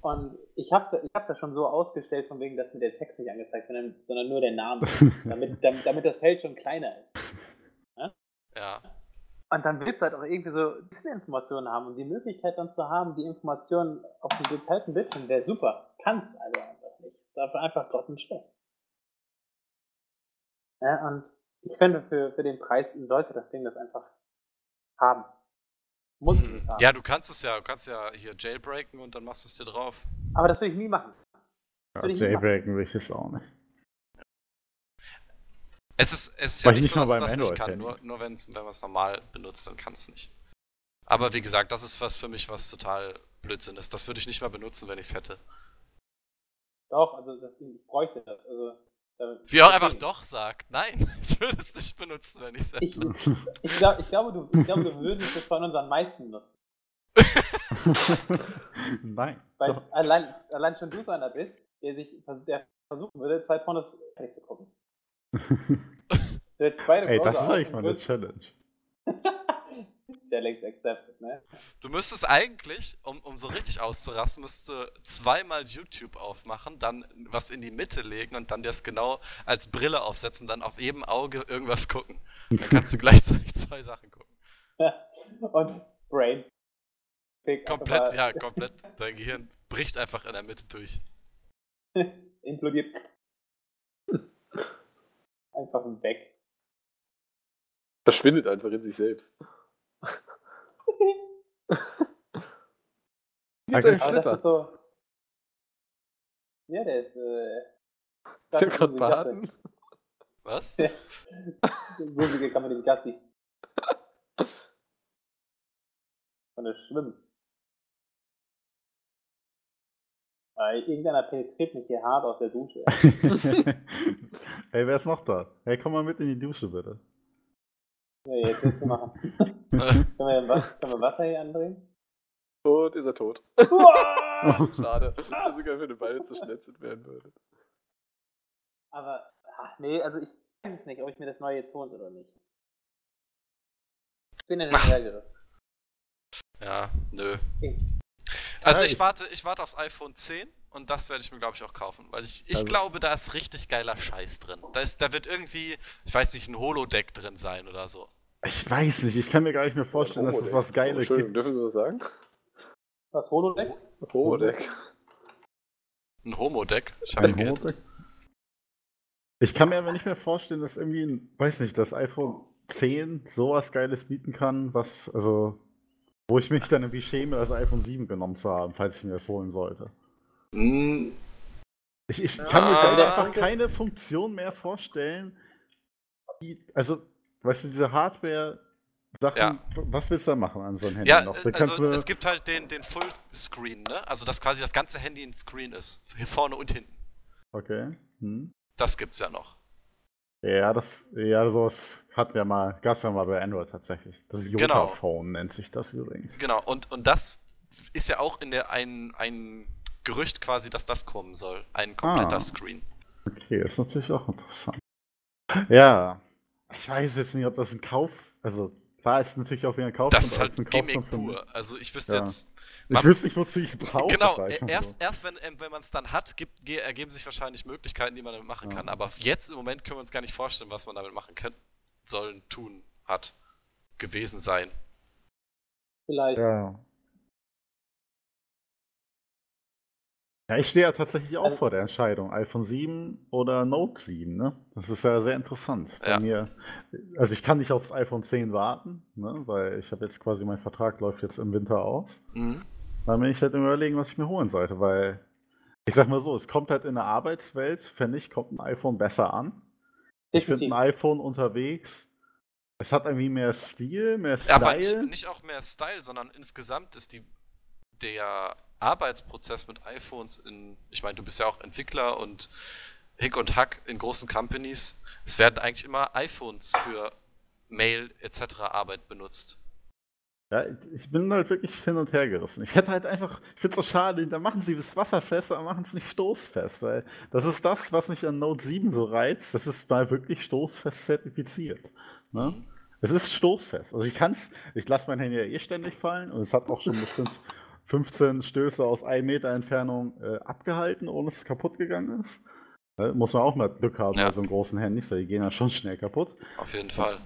Und ich hab's, ja- ich hab's ja schon so ausgestellt, von wegen, dass mir der Text nicht angezeigt wird, sondern- nur der Name, damit, damit, damit das Feld schon kleiner ist. Ja. Und dann willst du halt auch irgendwie so bisschen Informationen haben und die Möglichkeit dann zu haben, die Informationen auf dem geteilten Bildschirm wäre super. Kann's also. Dafür einfach grottenschlecht. Ja, und ich finde, für, für den Preis sollte das Ding das einfach haben. Muss es es haben. Ja, du kannst es ja, du kannst ja hier jailbreaken und dann machst du es dir drauf. Aber das will ich nie machen. Ja, Jailbreaken will ich es auch nicht. Es ist, es ist ja ich nicht nicht so, dass das nicht kann, Android-Handy. nur, nur wenn's, wenn man es normal benutzt, dann kann es nicht. Aber wie gesagt, das ist was für mich, was total Blödsinn ist. Das würde ich nicht mal benutzen, wenn ich es hätte. Doch, also das, ich bräuchte das. Also, Wie auch einfach doch sagt, nein, ich würde es nicht benutzen, wenn ich es Ich, hätte. ich, glaub, ich, glaube, du, ich glaube, du würdest es von unseren meisten nutzen. Nein. Weil allein, allein schon du so einer bist, der sich der versuchen würde, zwei Pornos fertig zu gucken. Ey, das ist eigentlich mal eine Challenge. Challenge accepted, ne? Du müsstest eigentlich, um, um so richtig auszurasten, müsstest du zweimal YouTube aufmachen, dann was in die Mitte legen und dann das genau als Brille aufsetzen, dann auf jedem Auge irgendwas gucken. Dann kannst du gleichzeitig zwei Sachen gucken. Und Brain. Komplett, ja, komplett. Dein Gehirn bricht einfach in der Mitte durch. implodiert. Einfach weg. Verschwindet einfach in sich selbst. Ah, Gibt's einen Aber das ist so. Ja, der ist. Äh, Ist der Gassi. baden? Was? Der ist- So kann man den Gassi. Und das Schwimmen. Irgendeiner penetriert mich hier hart aus der Dusche. Ey, wer ist noch da? Hey, komm mal mit in die Dusche, bitte. Ja, jetzt willst du machen. können, wir, was- können wir Wasser hier andrehen? Tot ist er tot. Schade. Das wäre sogar, wenn du beide zerschnetzelt werden würdet. Aber, ach, nee, also ich weiß es nicht, ob ich mir das neue jetzt holen oder nicht. Ich bin in den Ärgeres. Ja, nö. Ich, Also Ja, ich ich- warte, ich warte aufs iPhone 10 und das werde ich mir, glaube ich, auch kaufen. Weil ich, ich Also- glaube, da ist richtig geiler Scheiß drin. Da, ist, da wird irgendwie, ich weiß nicht, ein Holodeck drin sein oder so. Ich weiß nicht, ich kann mir gar nicht mehr vorstellen, dass es was Geiles Entschuldigung, gibt. dürfen wir das sagen? was Holodeck? Holodeck. Ein Homodeck. Ein Geld. Holodeck? Ich kann mir aber nicht mehr vorstellen, dass irgendwie, ein, weiß nicht, das iPhone 10 sowas Geiles bieten kann, was, also, wo ich mich dann irgendwie schäme, das iPhone 7 genommen zu haben, falls ich mir das holen sollte. Hm, Ich, ich kann mir jetzt Ah. einfach keine Funktion mehr vorstellen, die, also, weißt du, diese Hardware-Sachen, Ja. was willst du da machen an so einem Handy Ja, noch? Da kannst also es gibt halt den, den Fullscreen, ne? Also dass quasi das ganze Handy ein Screen ist. Hier vorne und hinten. okay. Hm. Das gibt's ja noch. Ja, das, ja, sowas hatten wir mal, gab's ja mal bei Android tatsächlich. Das Genau. Jota-Phone nennt sich das übrigens. Genau, und, und das ist ja auch in der ein, ein Gerücht quasi, dass das kommen soll. Ein kompletter Ah. Screen. Okay, ist natürlich auch interessant. Ja, ich weiß jetzt nicht, ob das ein Kauf, also klar ist natürlich auch wieder ein Kauf. Das ist halt ein Gimmick pur. Also ich wüsste Ja. jetzt. Ich man- wüsste nicht, wozu ich es brauche. Genau, ich erst, so. erst wenn, ähm, wenn man es dann hat, gibt, ge- ergeben sich wahrscheinlich Möglichkeiten, die man damit machen Ja. kann. Aber jetzt im Moment können wir uns gar nicht vorstellen, was man damit machen kann, sollen, tun, hat, gewesen sein. Vielleicht. Ja. Ja, ich stehe ja tatsächlich auch Also- vor der Entscheidung, iPhone 7 oder Note 7, ne? Das ist ja sehr interessant. Bei Ja. mir, also ich kann nicht aufs iPhone 10 warten, ne? Weil ich habe jetzt quasi, mein Vertrag läuft jetzt im Winter aus. Mhm. Dann bin ich halt im überlegen, was ich mir holen sollte, weil ich sag mal so, es kommt halt in der Arbeitswelt, fände ich, kommt ein iPhone besser an. Ich finde Definitiv. ein iPhone unterwegs Es hat irgendwie mehr Stil, mehr Ja, aber nicht, Style. nicht auch mehr Style, sondern insgesamt ist die, der Arbeitsprozess mit iPhones in, ich meine, du bist ja auch Entwickler und Hick und Hack in großen Companies. Es werden eigentlich immer iPhones für Mail etc. Arbeit benutzt. Ja, ich bin halt wirklich hin und her gerissen. Ich hätte halt einfach, ich finde es so schade, da machen sie das wasserfest, aber machen es nicht stoßfest, weil das ist das, was mich an Note 7 so reizt. Das ist mal wirklich stoßfest zertifiziert. Ne? Es ist stoßfest. Also ich kann's, ich lasse mein Handy ja eh ständig fallen und es hat auch schon bestimmt 15 Stöße aus 1 Meter Entfernung äh, abgehalten, ohne dass es kaputt gegangen ist. Ne? Muss man auch mal Glück haben Ja. bei so einem großen Handys, weil die gehen ja schon schnell kaputt. Auf jeden Fall.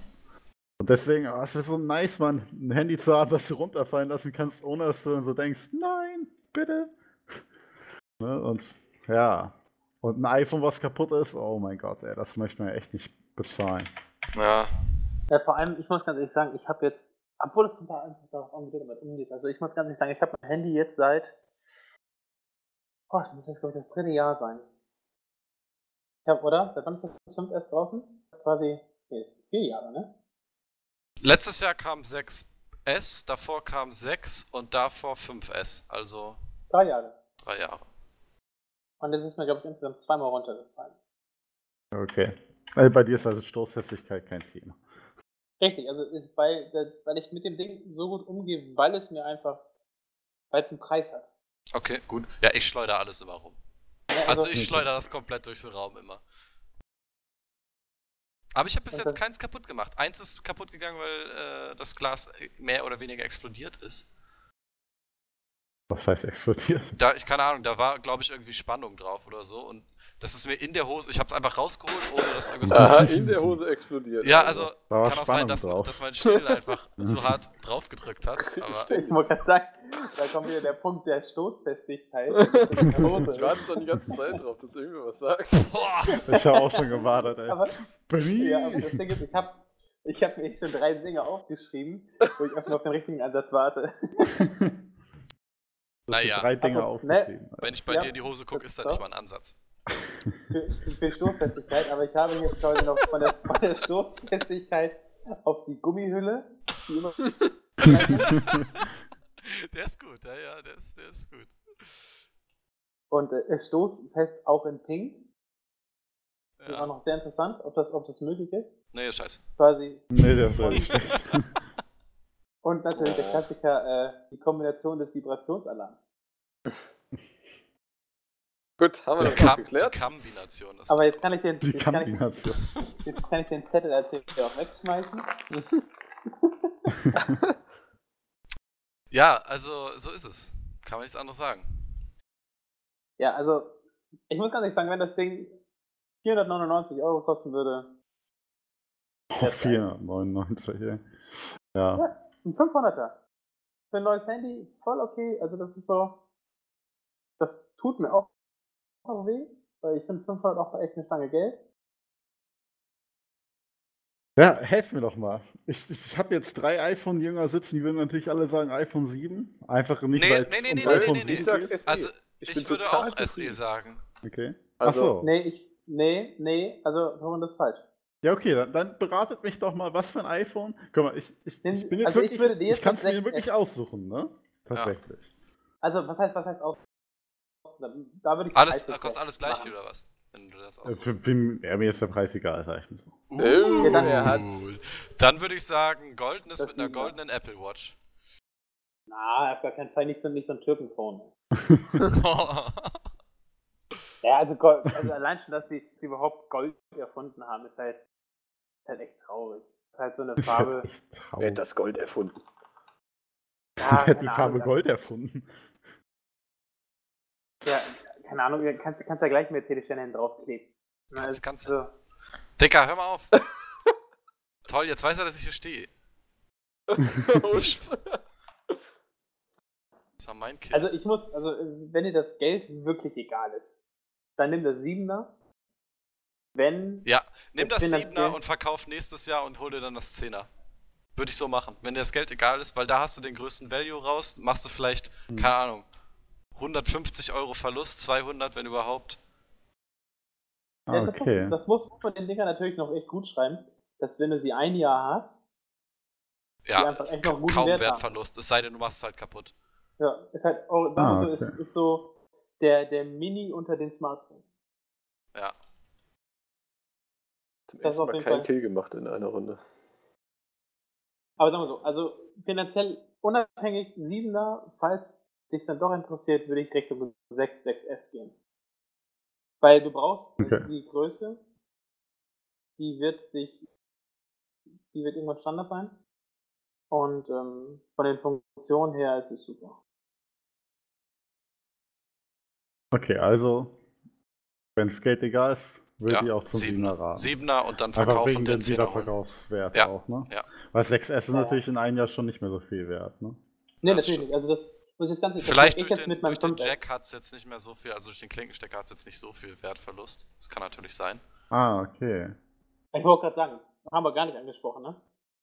Und deswegen, oh, es wäre so nice, man, ein Handy zu haben, das du runterfallen lassen kannst, ohne dass du dann so denkst, nein, bitte. ne? Und ja. Und ein iPhone, was kaputt ist, oh mein Gott, ey, das möchte man ja echt nicht bezahlen. Ja, Ja, vor allem, ich muss ganz ehrlich sagen, ich habe jetzt, obwohl es kommt da einfach darauf an, wie du damit umgehst. Also ich muss ganz ehrlich sagen, ich habe mein Handy jetzt seit, oh, das muss jetzt, glaube ich, das dritte Jahr sein. Ich habe, oder? Seit wann ist das 5S draußen? Das ist quasi, nee, vier Jahre, ne? Letztes Jahr kam 6S, davor kam 6 und davor 5S. Also Drei Jahre. drei Jahre. Und das ist mir, glaube ich, insgesamt zweimal runtergefallen. Okay. Äh, bei dir ist also Stoßfestigkeit kein Thema. Richtig, also bei, der- weil ich mit dem Ding so gut umgehe, weil es mir einfach, weil es einen Preis hat. Okay, gut. Ja, ich schleudere alles immer rum. Ja, Also Okay. ich schleudere das komplett durch den Raum immer. Aber ich habe bis jetzt keins kaputt gemacht. Eins ist kaputt gegangen, weil äh, das Glas mehr oder weniger explodiert ist. Was heißt explodiert? Da, ich keine Ahnung, da war, glaube ich, irgendwie Spannung drauf oder so. Und das ist mir in der Hose, ich habe es einfach rausgeholt, ohne dass irgendwas Aha, in der Hose explodiert. Ja, also Da war kann auch sein, dass, drauf. dass mein Schädel einfach zu hart drauf gedrückt hat. Aber Ich wollte gerade sagen, da kommt wieder der Punkt der Stoßfestigkeit. in der Ich Hose. warte schon die ganze Zeit drauf, dass irgendwer was sagt. boah, Ich habe auch schon gewartet, ey. Aber, ja, aber das Ding ist, ich habe ich hab mir echt schon drei Dinge aufgeschrieben, wo ich einfach auf den richtigen Ansatz warte. Du hast Naja. drei Dinge ne, aufgeschrieben. wenn ich bei Ja, dir in die Hose gucke, ist das nicht mal ein Ansatz. Für, für, Stoßfestigkeit, aber ich habe hier quasi noch von der, von der Stoßfestigkeit auf die Gummihülle, die immer Der ist gut, ja, ja, der ist, der ist gut. und äh, stoßfest auch in Pink. Das ist auch Ja. noch sehr interessant, ob das, ob das möglich ist. Nee, ist scheiße. Quasi. nee, der ist ja nicht schlecht. Und natürlich der Klassiker, äh, die Kombination des Vibrationsalarms. Gut, haben wir Die, das Kam die geklärt? Kombination. Das Aber jetzt kann ich den, Die jetzt kann ich, Kombination. jetzt kann ich den Zettel als hier auch wegschmeißen. ja, also so ist es. Kann man nichts anderes sagen. Ja, also, ich muss ganz ehrlich sagen, wenn das Ding 499 Euro kosten würde, Oh, 499, ey. Ja. Ein 500er. Für ein neues Handy, voll okay. Also, das ist so, das tut mir auch weh, weil ich finde 500 auch echt eine Stange Geld. Ja, helf mir doch mal. Ich, ich habe jetzt drei iPhone-Jünger sitzen, die würden natürlich alle sagen iPhone 7. Einfach nicht, Nee, weil nee, es nee, ums nee, nee, iPhone nee, nee. 7 Ich sag geht. SE. Also, Ich ich, bin würde auch SE zufrieden. sagen. Okay. Also- Ach so. Nee, ich, nee, nee, also, Roman, das ist falsch. Ja, okay, dann, dann beratet mich doch mal, was für ein iPhone. Guck mal, ich, ich, ich bin jetzt also ich wirklich, ich, jetzt kann es mir wirklich 6S aussuchen, ne? Tatsächlich. Also, was heißt, was heißt auch? Da, würde ich Alles, kostet alles gleich machen. viel oder was? Wenn du das Äh, aussuchst. Für, für, ja, mir ist der Preis egal, sag ich mir so. Uh, Ja, dann- würde ich sagen, goldenes Das mit einer goldenen Apple Watch. Na, auf gar keinen Fall nicht so, nicht so ein Türkenphone. Ja, also, Gold, also allein schon, dass sie, sie überhaupt Gold erfunden haben, ist halt, ist halt echt traurig. Ist halt so eine Das ist Farbe. halt echt Wer traurig. hat das Gold erfunden? Ja, Wer hat die Farbe Ahnung, Gold erfunden? Ja, keine Ahnung, du kannst, kannst ja gleich Mercedes-Sterne hinten draufkleben. Na, Kannst du, ist kannst du. so. Dicker, hör mal auf. Toll, jetzt weiß er, dass ich hier stehe. Das war mein Kind. Also ich muss, also wenn dir das Geld wirklich egal ist, dann nimm das Siebener. Wenn, ja, nimm das das finanziell- 7er und verkauf nächstes Jahr und hol dir dann das 10er. Würde ich so machen. Wenn dir das Geld egal ist, weil da hast du den größten Value raus, machst du vielleicht, Hm. keine Ahnung, 150 Euro Verlust, 200, wenn überhaupt. ja, das, Okay. muss, das muss man den Dingern natürlich noch echt gut schreiben. dass wenn du sie ein Jahr hast, Ja, einfach ist echt noch guten kaum Wert haben. Wertverlust. Es sei denn, du machst es halt kaputt. ja, ist halt, oh, Ah, wir so, okay. ist, ist so der, der Mini unter den Smartphones. Zum Das ersten auf Mal jeden kein Fall. Kill gemacht in einer Runde. Aber sagen wir so, also finanziell unabhängig 7er, falls dich dann doch interessiert, würde ich Richtung 6, 6S gehen. Weil du brauchst Okay. die Größe, die wird sich, die wird irgendwann Standard sein. Und ähm, von den Funktionen her ist es super. Okay, also, wenn es Geld egal ist, würde ja. ich auch zum 7er Siebener. raten. Siebener und dann Einfach Verkauf wegen den Zehner holen. Wiederverkaufswert Ja, auch, ne? ja. Weil 6S ist natürlich in einem Jahr schon nicht mehr so viel wert, ne? Nee, Das natürlich stimmt. nicht. Also das muss ich das Ganze das Vielleicht ich durch den, mit meinem durch den 5S. Jack hat es jetzt nicht mehr so viel, also durch den Klinkenstecker hat es jetzt nicht so viel Wertverlust. Das kann natürlich sein. Ah, okay. Ich wollte gerade sagen, haben wir gar nicht angesprochen, ne?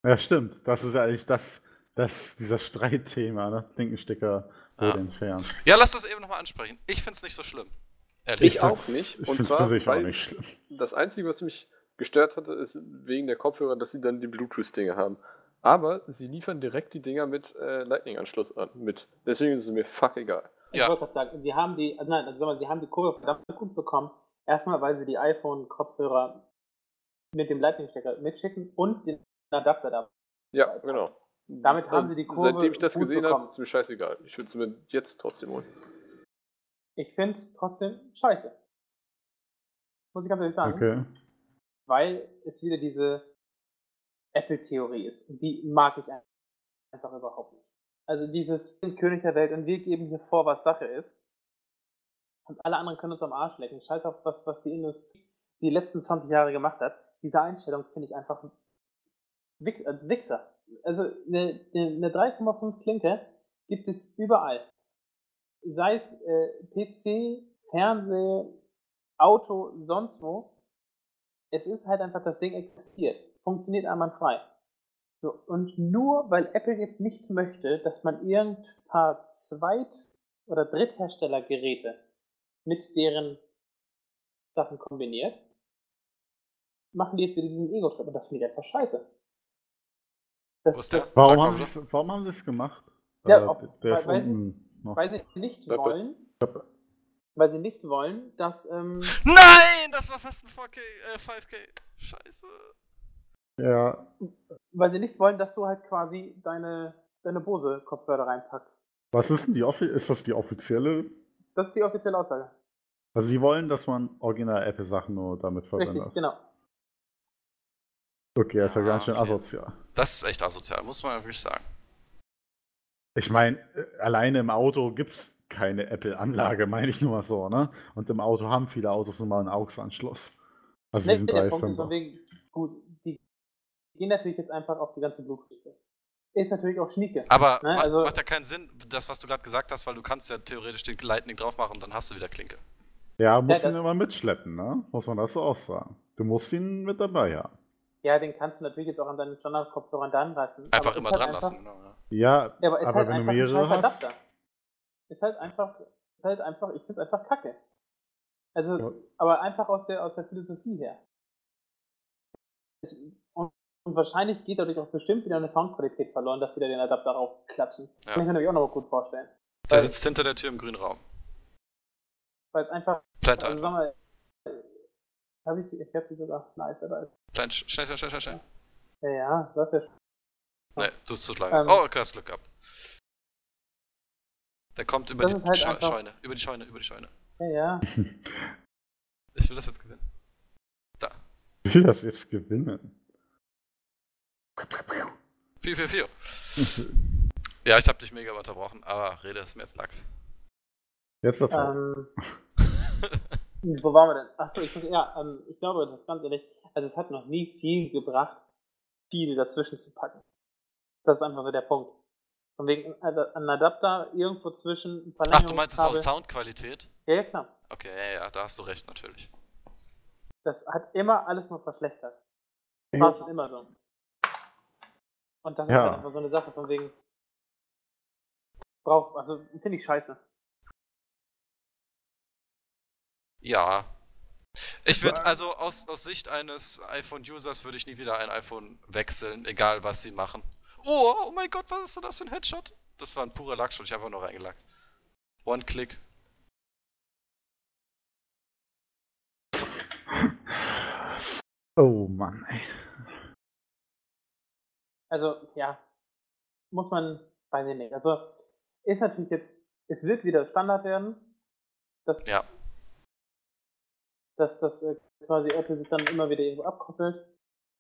Ja, stimmt. Das ist ja eigentlich das, das dieser Streitthema, ne? Klinkenstecker Ja. wurde entfernt. Ja, lass das eben nochmal ansprechen. Ich find's nicht so schlimm. Ehrlich. Ich auch nicht. Ich Und finde es zwar, für sich auch nicht schlimm. Das Einzige, was mich gestört hatte, ist wegen der Kopfhörer, dass sie dann die Bluetooth-Dinge haben. Aber sie liefern direkt die Dinger mit äh, Lightning-Anschluss an. Mit. Deswegen ist es mir fuck egal. Ich Ja. wollte gerade sagen, sie haben die, also nein, also sag mal, sie haben die Kurve verdammt gut bekommen. Erstmal, weil sie die iPhone-Kopfhörer mit dem Lightning-Stecker mitschicken und den Adapter da. Ja, genau. Damit haben Und sie die Kurve Seitdem ich das gut gesehen bekommen. habe, ist mir scheißegal. Ich würde es mir jetzt trotzdem holen. Ich finde es trotzdem scheiße. Muss ich ganz ehrlich sagen. Okay. Weil es wieder diese Apple-Theorie ist. Und die mag ich einfach überhaupt nicht. Also dieses König der Welt und wir geben hier vor, was Sache ist. Und alle anderen können uns am Arsch lecken. Scheiß auf was, was die Industrie die letzten 20 Jahre gemacht hat. Diese Einstellung finde ich einfach Wichser. Also eine, eine 3,5 Klinke gibt es überall. Sei es äh, PC, Fernseh, Auto, sonst wo. Es ist halt einfach, das Ding existiert. Funktioniert einwandfrei. So, und nur weil Apple jetzt nicht möchte, dass man irgendein paar Zweit- oder Drittherstellergeräte mit deren Sachen kombiniert, machen die jetzt wieder diesen Ego-Trip. Und das finde ich einfach scheiße. Das, ist das, Warum haben, warum haben sie es gemacht? Ja, Äh, auf- der ist weil- weil sie- unten. Weil sie nicht wollen, weil sie nicht wollen, dass ähm, Nein, das war fast ein 4K, äh, 5K. Scheiße. Ja, weil sie nicht wollen, dass du halt quasi deine, deine Bose-Kopfhörer reinpackst. was ist denn die offi ist das die offizielle? Das ist die offizielle Aussage. Also sie wollen, dass man original Apple Sachen nur damit Richtig, verwendet. genau. Okay, ist ja Ah, ganz schön okay. asozial. Das ist echt asozial, muss man wirklich sagen. Ich meine, äh, alleine im Auto gibt es keine Apple-Anlage, meine ich nur mal so, ne? Und im Auto haben viele Autos nun mal einen AUX-Anschluss. Also Nee, diesen der Punkt ist 3.5er. von wegen, gut, die gehen natürlich jetzt einfach auf die ganze Bluetooth. Ist natürlich auch schnieke. Aber Ne, macht, also- macht ja keinen Sinn, das, was du gerade gesagt hast, weil du kannst ja theoretisch den Lightning drauf machen und dann hast du wieder Klinke. Ja, muss Ja, ihn immer mitschleppen, ne? Muss man das so auch sagen. Du musst ihn mit dabei haben. Ja, den kannst du natürlich jetzt auch an deinen Standard-Kopfhörern dran lassen. Einfach immer halt dran einfach- lassen. Genau, ja. Ja, aber ist aber halt wenn du mehrere hast. Adapter. Ist halt einfach, ist halt einfach, ich finde es einfach kacke. Also, Ja. aber einfach aus der, aus der Philosophie her. Es, und, und wahrscheinlich geht dadurch auch bestimmt wieder eine Soundqualität verloren, dass sie da den Adapter raufklatschen. Ja. Kann ich mir natürlich auch noch mal gut vorstellen. Der Weil- sitzt hinter der Tür im grünen Raum. Weil es einfach, also einfach. sag mal, habe ich die, ich habe die sogar, nice, oder? Plant, sch- schnell, schnell, schnell, schnell. Ja, ja, läuft ja. Nee, du bist zu klein. Ähm. oh, okay, hast Glück gehabt. Der kommt über Das die halt Scheu- einfach- Scheune. Über die Scheune, über die Scheune. Ja, ja. Ich will das jetzt gewinnen. Da. Ich will das jetzt gewinnen. Piu, piu, piu. Ja, ich hab dich mega unterbrochen, aber Rede ist mir jetzt Lachs. Jetzt dazu. Ähm, wo waren wir denn? Achso, ich, muss- ja, ähm, ich glaube, das ist ganz ehrlich, also es hat noch nie viel gebracht, viel dazwischen zu packen. Das ist einfach so der Punkt. Von wegen ein ein Adapter irgendwo zwischen Ach, du meinst es aus Soundqualität? Ja, ja, klar. Okay, ja, ja, da hast du recht, natürlich. Das hat immer alles nur verschlechtert. Das war schon immer so. Und das ist Ja. halt einfach so eine Sache von wegen. Brauch, also finde ich scheiße. Ja. Ich würde also aus, aus Sicht eines iPhone-Users würde ich nie wieder ein iPhone wechseln, egal was sie machen. Oh, oh mein Gott, was ist denn das für ein Headshot? Das war ein purer Lackshot, ich habe einfach nur reingelackt. One-Click. Oh Mann, ey. Also, ja, muss man, weiß ich nicht. Also, ist natürlich jetzt, es wird wieder Standard werden, dass, Ja. Dass, dass äh, quasi Apple sich dann immer wieder irgendwo abkoppelt.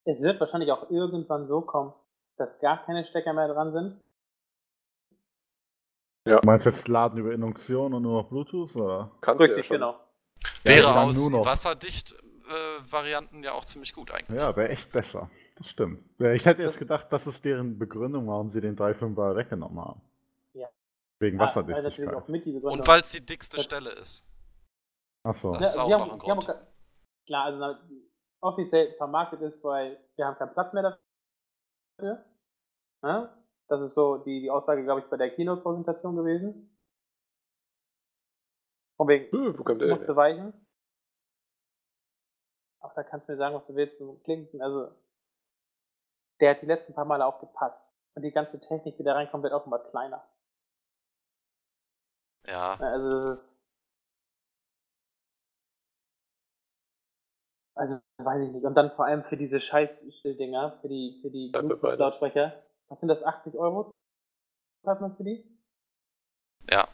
Es wird wahrscheinlich auch irgendwann so kommen, dass gar keine Stecker mehr dran sind. Du meinst jetzt Laden über Induktion und nur noch Bluetooth? Oder? Kannst du ja Richtig, schon. genau. Ja, Wäre solange aus nur noch. Wasserdicht-Varianten ja auch ziemlich gut eigentlich. Ja, wäre echt besser. Das stimmt. Ja, Ich hätte jetzt gedacht, das ist deren Begründung, warum sie den 3.5er weggenommen haben. Ja. Wegen Ah, Wasserdichtigkeit. auch mit die Begründung. Und weil es die dickste Das- Stelle ist. Achso. Das ist auch sie haben, noch ein haben Grund. klar, also offiziell vermarktet ist, weil wir haben keinen Platz mehr dafür. Ja? Das ist so die, die Aussage, glaube ich, bei der Keynote-Präsentation gewesen. Von wegen, Hm, wo kommt der musste weichen. Auch da kannst du mir sagen, was du willst. und Klingt, also, der hat die letzten paar Male auch gepasst. Und die ganze Technik, die da reinkommt, wird auch immer kleiner. Ja. Ja, Also das ist. Also weiß ich nicht. Und dann vor allem für diese für die, für die für beide. Lautsprecher. Was sind das? 80 Euro? Zahlt man für die? Ja.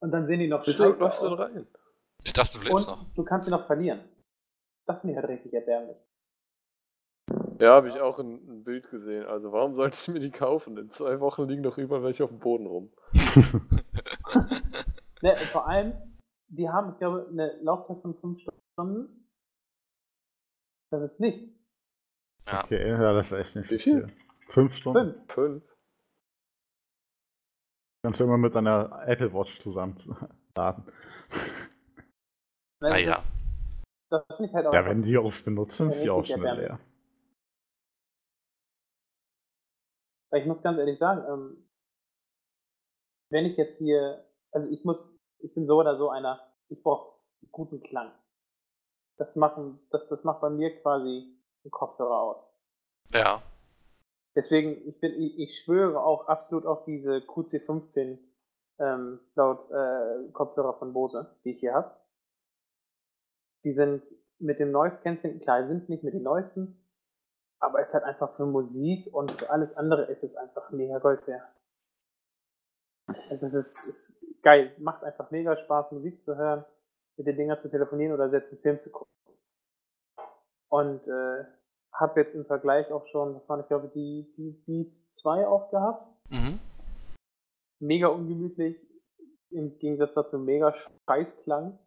Und dann sehen die noch Wieso läufst du aus. da rein? Ich dachte, du lebst noch. Und du kannst sie noch verlieren. Das finde ich halt richtig erbärmlich. Ja, habe ich auch ein, ein Bild gesehen. Also warum sollte ich mir die kaufen? In zwei Wochen liegen doch überall welche auf dem Boden rum. Ne, vor allem, die haben, ich glaube, eine Laufzeit von 5 Stunden. Das ist nichts. Ja. Okay, ja, das ist echt nicht so viel? Fünf Stunden? 5. Fünf. Kannst du immer mit deiner Apple Watch zusammen laden. Ah ja. Das finde ich halt auch. Ja, wenn die oft benutzen, ist die auch schnell erbärmlich. leer. Ich muss ganz ehrlich sagen, ähm, wenn ich jetzt hier, also ich muss, ich bin so oder so einer, ich brauche guten Klang. Das machen, das, das macht bei mir quasi einen Kopfhörer aus. Ja. Deswegen, ich bin, ich, ich schwöre auch absolut auf diese QC15 ähm, laut äh, Kopfhörer von Bose, die ich hier habe. Die sind mit dem Noise Cancelling, klar, sind nicht mit den neuesten, aber es ist halt einfach für Musik und für alles andere ist es einfach mega Gold wert. Also es ist, ist geil, macht einfach mega Spaß, Musik zu hören, mit den Dingern zu telefonieren oder selbst einen Film zu gucken. Und äh, habe jetzt im Vergleich auch schon, was waren, ich glaube, die, die Beats 2 aufgehabt. Mhm. Mega ungemütlich, im Gegensatz dazu mega Scheißklang.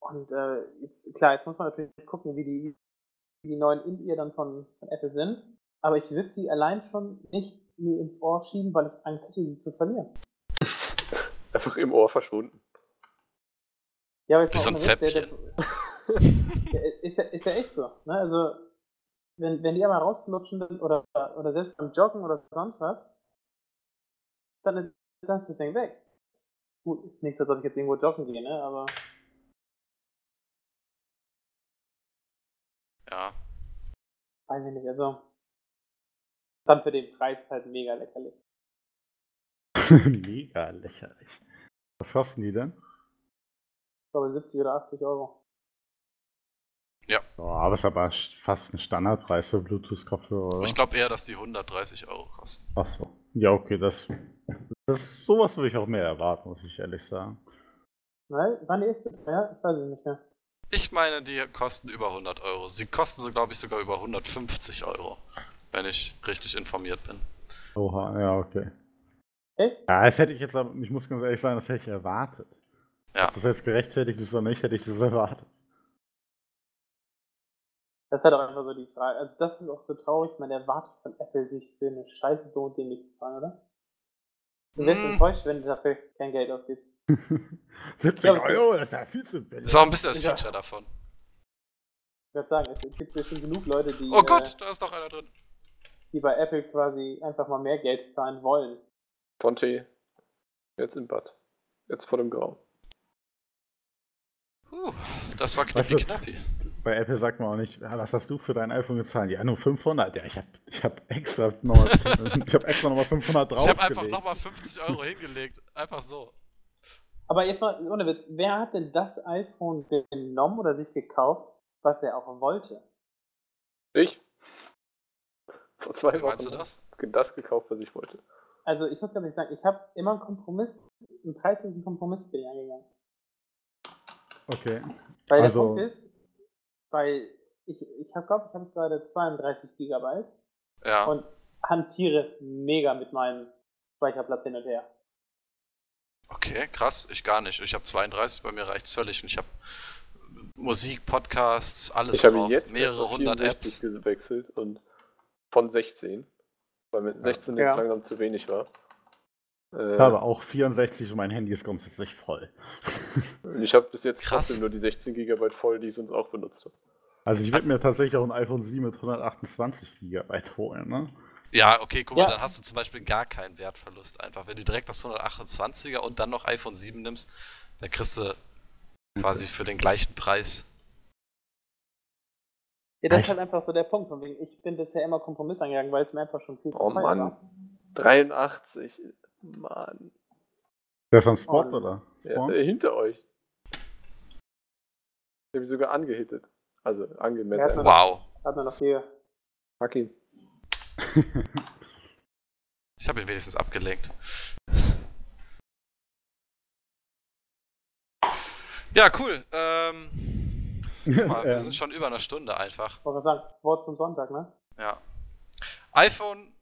Und äh, jetzt, klar, jetzt muss man natürlich gucken, wie die, wie die neuen In-Ear dann von, von Apple sind. Aber ich würde sie allein schon nicht mir ins Ohr schieben, weil ich Angst hätte, sie zu verlieren. Einfach im Ohr verschwunden. Ja, aber jetzt Wie so mal ein der- ist, ja, ist ja echt so. Ne? Also, wenn, wenn die einmal rausflutschen oder, oder selbst beim Joggen oder sonst was, dann ist, das Ding weg. Gut, ist nicht so, als ob ich jetzt irgendwo joggen gehe, ne? aber Ja. weiß ich nicht. Also, dann für den Preis halt mega lächerlich. Mega lächerlich. Was kosten die denn? Ich glaube 70 oder 80 Euro. Oh, aber es ist aber st- fast ein Standardpreis für Bluetooth-Kopfhörer? Ich glaube eher, dass die 130 Euro kosten. Achso. Ja, okay, das, das. Sowas würde ich auch mehr erwarten, muss ich ehrlich sagen. Nein, waren die echt so teuer? Ich weiß es nicht mehr. Ich meine, die kosten über 100 Euro. Sie kosten so, glaube ich, sogar über 150 Euro, wenn ich richtig informiert bin. Oha, ja, okay. Echt? Ja, das hätte ich jetzt, aber- ich muss ganz ehrlich sagen, das hätte ich erwartet. Ja. Ob das jetzt gerechtfertigt ist oder nicht, hätte ich das erwartet. Das ist halt auch einfach so die Frage. Also, das ist auch so traurig. Man erwartet von Apple, sich für eine Scheiße so und dämlich zu zahlen, oder? Du wärst Hm. enttäuscht, wenn du dafür kein Geld ausgibst. 70 Ja, okay. Euro, das ist ja viel zu billig. Ist auch ein bisschen das Ja. Feature davon. Ich würde sagen, es gibt bestimmt genug Leute, die, Oh Gott, äh, da ist noch einer drin. die bei Apple quasi einfach mal mehr Geld zahlen wollen. Ponte, jetzt im Bad. Jetzt vor dem Grauen. Uh, das war Weißt du- knappi knappi. Bei Apple sagt man auch nicht, was hast du für dein iPhone gezahlt? Ja, nur 500. Ja, ich habe ich hab extra nochmal ich hab extra nochmal 500 Ich draufgelegt. habe einfach nochmal 50 Euro hingelegt. Einfach so. Aber jetzt mal, ohne Witz, wer hat denn das iPhone genommen oder sich gekauft, was er auch wollte? Ich? Vor zwei Wie meinst du Wochen das? das gekauft, was ich wollte. Also ich muss ganz ehrlich sagen, ich habe immer einen Kompromiss, einen preislichen Kompromiss bin ich eingegangen. Okay. Weil Also- der Punkt ist, weil ich, ich habe, glaube ich, habe es gerade 32 Gigabyte Ja. und hantiere mega mit meinem Speicherplatz hin und her. Okay, krass. Ich gar nicht. Ich habe 32, bei mir reicht's völlig. Und ich habe Musik, Podcasts, alles Ich habe drauf. jetzt mehrere hundert 64 Apps. gewechselt und von 16, weil mit 16 jetzt Ja. langsam zu wenig war. Äh, Ich habe auch 64 und mein Handy ist grundsätzlich voll. ich habe bis jetzt Krass. trotzdem nur die 16 GB voll, die ich sonst auch benutzt habe. Also ich würde mir tatsächlich auch ein iPhone 7 mit 128 GB holen, ne? Ja, okay, guck mal, Ja. dann hast du zum Beispiel gar keinen Wertverlust einfach. Wenn du direkt das 128er und dann noch iPhone 7 nimmst, dann kriegst du quasi für den gleichen Preis. Ja, das ist Echt? halt einfach so der Punkt. Von wegen, ich bin bisher immer Kompromiss eingegangen, weil es mir einfach schon viel zu Oh Mann. war. 83, Mann. Der ist am Spot, Oh. oder? Ja, Spawn? äh, hinter euch. Ich habe ihn sogar angehittet. Also Ja, angemessen. hat man- Wow. Hat man noch hier. Fuck ihn. Ich habe ihn wenigstens abgelenkt. Ja, cool. Ähm, guck mal, wir sind schon über eine Stunde einfach. Wollte gerade sagen, Wort zum Sonntag, ne? Ja. iPhone,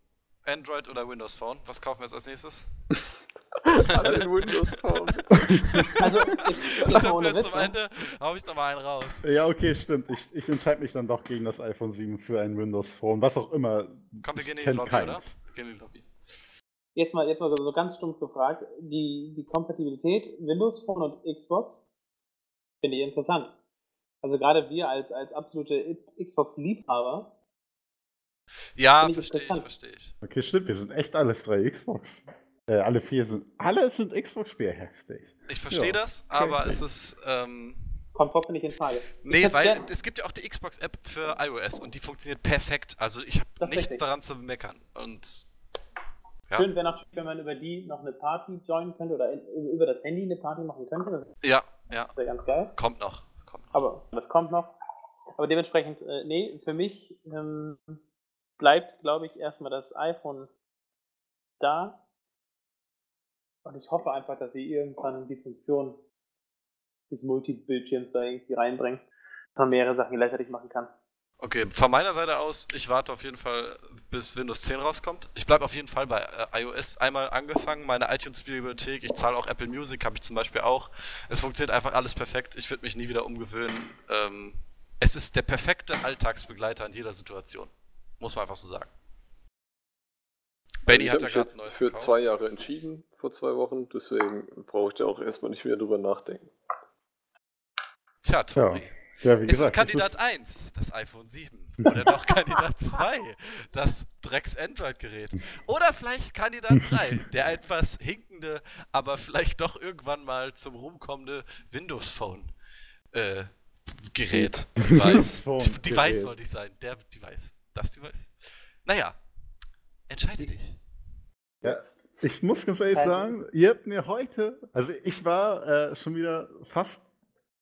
Android oder Windows Phone? Was kaufen wir jetzt als nächstes? Alle in Windows Phone. Also, ich, jetzt mal ohne Witz, am ne? Ende hau ich noch mal einen raus. ja, okay, stimmt. Ich, ich entscheide mich dann doch gegen das iPhone 7 für ein Windows Phone. Was auch immer. Komm, wir Ich gehen in die Lobby, keins. oder? Wir gehen in die Lobby. Jetzt mal, jetzt mal so, so ganz stumpf gefragt, die, die Kompatibilität Windows Phone und Xbox finde ich interessant. Also gerade wir als, als absolute Xbox-Liebhaber, Ja, verstehe ich, verstehe ich. Okay, stimmt. Wir sind echt alles drei Xbox. Äh, alle vier sind. Alle sind Xbox-Spiele heftig. Ich verstehe Ja, das, aber okay. es ist, ähm, kommt trotzdem nicht in Frage. Nee, weil gern- es gibt ja auch die Xbox-App für iOS und die funktioniert perfekt. Also ich habe nichts richtig. daran zu meckern. Und ja. Schön wäre natürlich, wenn man über die noch eine Party joinen könnte oder in, über das Handy eine Party machen könnte. ja, ja, Das wäre ganz geil. kommt noch. Kommt noch. Aber das kommt noch. Aber dementsprechend, äh, nee, für mich ähm, bleibt, glaube ich, erstmal das iPhone da. Und ich hoffe einfach, dass sie irgendwann die Funktion des Multibildschirms da irgendwie reinbringen, dass man mehrere Sachen gleichzeitig machen kann. Okay, von meiner Seite aus, ich warte auf jeden Fall, bis Windows 10 rauskommt. Ich bleibe auf jeden Fall bei äh, iOS einmal angefangen, meine iTunes-Bibliothek. Ich zahle auch Apple Music, habe ich zum Beispiel auch. Es funktioniert einfach alles perfekt. Ich würde mich nie wieder umgewöhnen. Ähm, es ist der perfekte Alltagsbegleiter in jeder Situation. Muss man einfach so sagen. Benny ich hat ja gerade neues für gekauft. zwei Jahre entschieden, vor zwei Wochen. Deswegen brauche ich da auch erstmal nicht mehr drüber nachdenken. Tja, Tori. Ja, wie Es ist gesagt. Kandidat das 1, das iPhone 7. Oder doch Kandidat 2, das Drecks-Android-Gerät. Oder vielleicht Kandidat 3, der etwas hinkende, aber vielleicht doch irgendwann mal zum Ruhm kommende Windows-Phone. Äh, Gerät. Device. Windows-Phone-Gerät. Device wollte ich sein. Der Device. Das Device. Naja, entscheide dich. Ja, ich muss ganz ehrlich Kein- sagen, ihr habt mir heute, also ich war äh, schon wieder fast,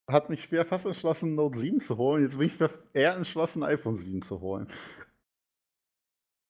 hat mich schwer fast entschlossen, Note 7 zu holen. Jetzt bin ich eher entschlossen, iPhone 7 zu holen.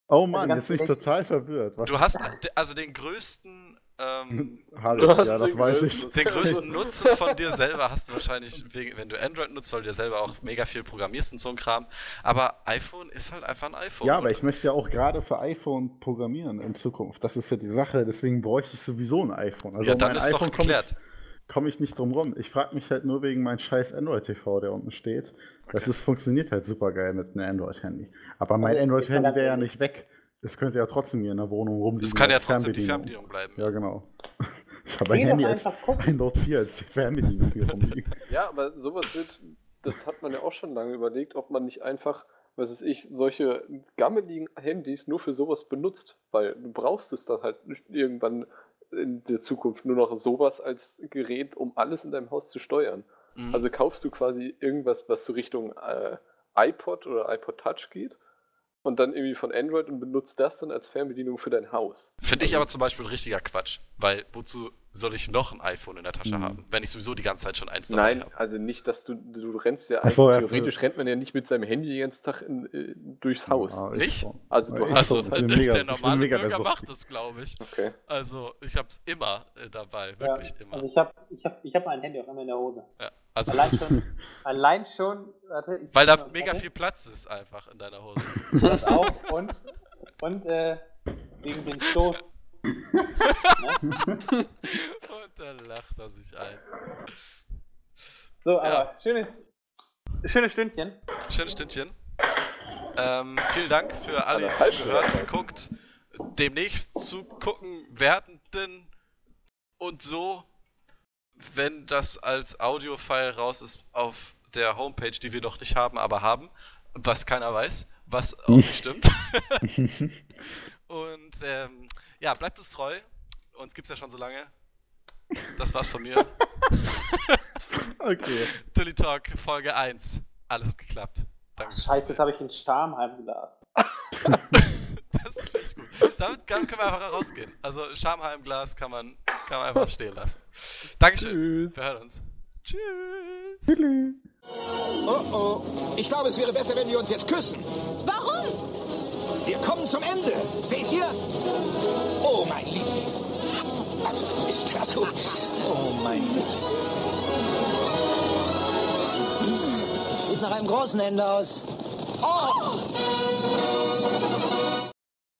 Oh Mann, ganz jetzt bin ich total verwirrt. Was Du hast also den größten, ähm, Hallo, ja, das den weiß größten- ich. Den größten Nutzen von dir selber hast du wahrscheinlich, wegen, wenn du Android nutzt, weil du ja selber auch mega viel programmierst und so ein Kram. Aber iPhone ist halt einfach ein iPhone. Ja, aber ich möchte ja auch gerade für iPhone programmieren in Zukunft. Das ist ja die Sache, deswegen bräuchte ich sowieso ein iPhone. Also ja, dann mein ist doch geklärt. ich, komm ich nicht drum rum. Ich frage mich halt nur wegen meinem scheiß Android TV, der unten steht. Das ist, funktioniert halt super geil mit einem Android-Handy. Aber mein Also, Android-Handy wäre ja nicht weg. Es könnte ja trotzdem hier in der Wohnung rumliegen. Es kann ja trotzdem die Fernbedienung bleiben. Ja, genau. Ich habe ein Handy als ein Note 4 als Fernbedienung hier rumliegen. Ja, aber sowas wird, das hat man ja auch schon lange überlegt, ob man nicht einfach, was weiß ich, solche gammeligen Handys nur für sowas benutzt, weil du brauchst es dann halt nicht irgendwann in der Zukunft nur noch sowas als Gerät, um alles in deinem Haus zu steuern. Mhm. Also kaufst du quasi irgendwas, was so Richtung äh, iPod oder iPod Touch geht und dann irgendwie von Android und benutzt das dann als Fernbedienung für dein Haus. Finde ich aber zum Beispiel richtiger Quatsch, weil wozu soll ich noch ein iPhone in der Tasche Mhm. haben, wenn ich sowieso die ganze Zeit schon eins dabei Nein, habe? also nicht, dass du, du rennst ja so, ja, theoretisch rennt man ja nicht mit seinem Handy den ganzen Tag in, äh, durchs Haus. Ja, ich Nicht? Also du Ich hast Also, bin mega- der normale mega Bürger der macht das, glaube ich. Okay. Also, ich hab's immer äh, dabei, Ja, wirklich immer. Also ich habe ich hab, ich hab mein Handy auch immer in der Hose. ja. Also, Allein schon, allein schon, warte, ich weil da mega warte, viel Platz ist einfach in deiner Hose. Das auch und, und äh, wegen dem Stoß. Und dann lacht er sich ein. So, aber Ja. schönes, schönes Stündchen. Schönes Stündchen. Ähm, vielen Dank für alle, die zugehört gehört. guckt. Demnächst zu gucken werdenden und so, wenn das als Audio-File raus ist auf der Homepage, die wir noch nicht haben, aber haben, was keiner weiß, was auch nicht stimmt. und ähm, ja, bleibt uns treu. Uns gibt's ja schon so lange. Das war's von mir. Okay. Tully Talk, Folge 1. Alles hat geklappt. Danke. Scheiße, jetzt habe ich ein Schamheimglas. Das ist richtig gut. Damit können wir einfach rausgehen. Also Schamheimglas kann man, kann man einfach stehen lassen. Dankeschön. Tschüss. Wir hören uns. Tschüss. Oh oh. Ich glaube, es wäre besser, wenn wir uns jetzt küssen. Warum? Wir kommen zum Ende. Seht ihr? Oh, mein Liebling. Also, ist das gut. Oh, mein Liebling. Sieht nach einem großen Ende aus. Oh!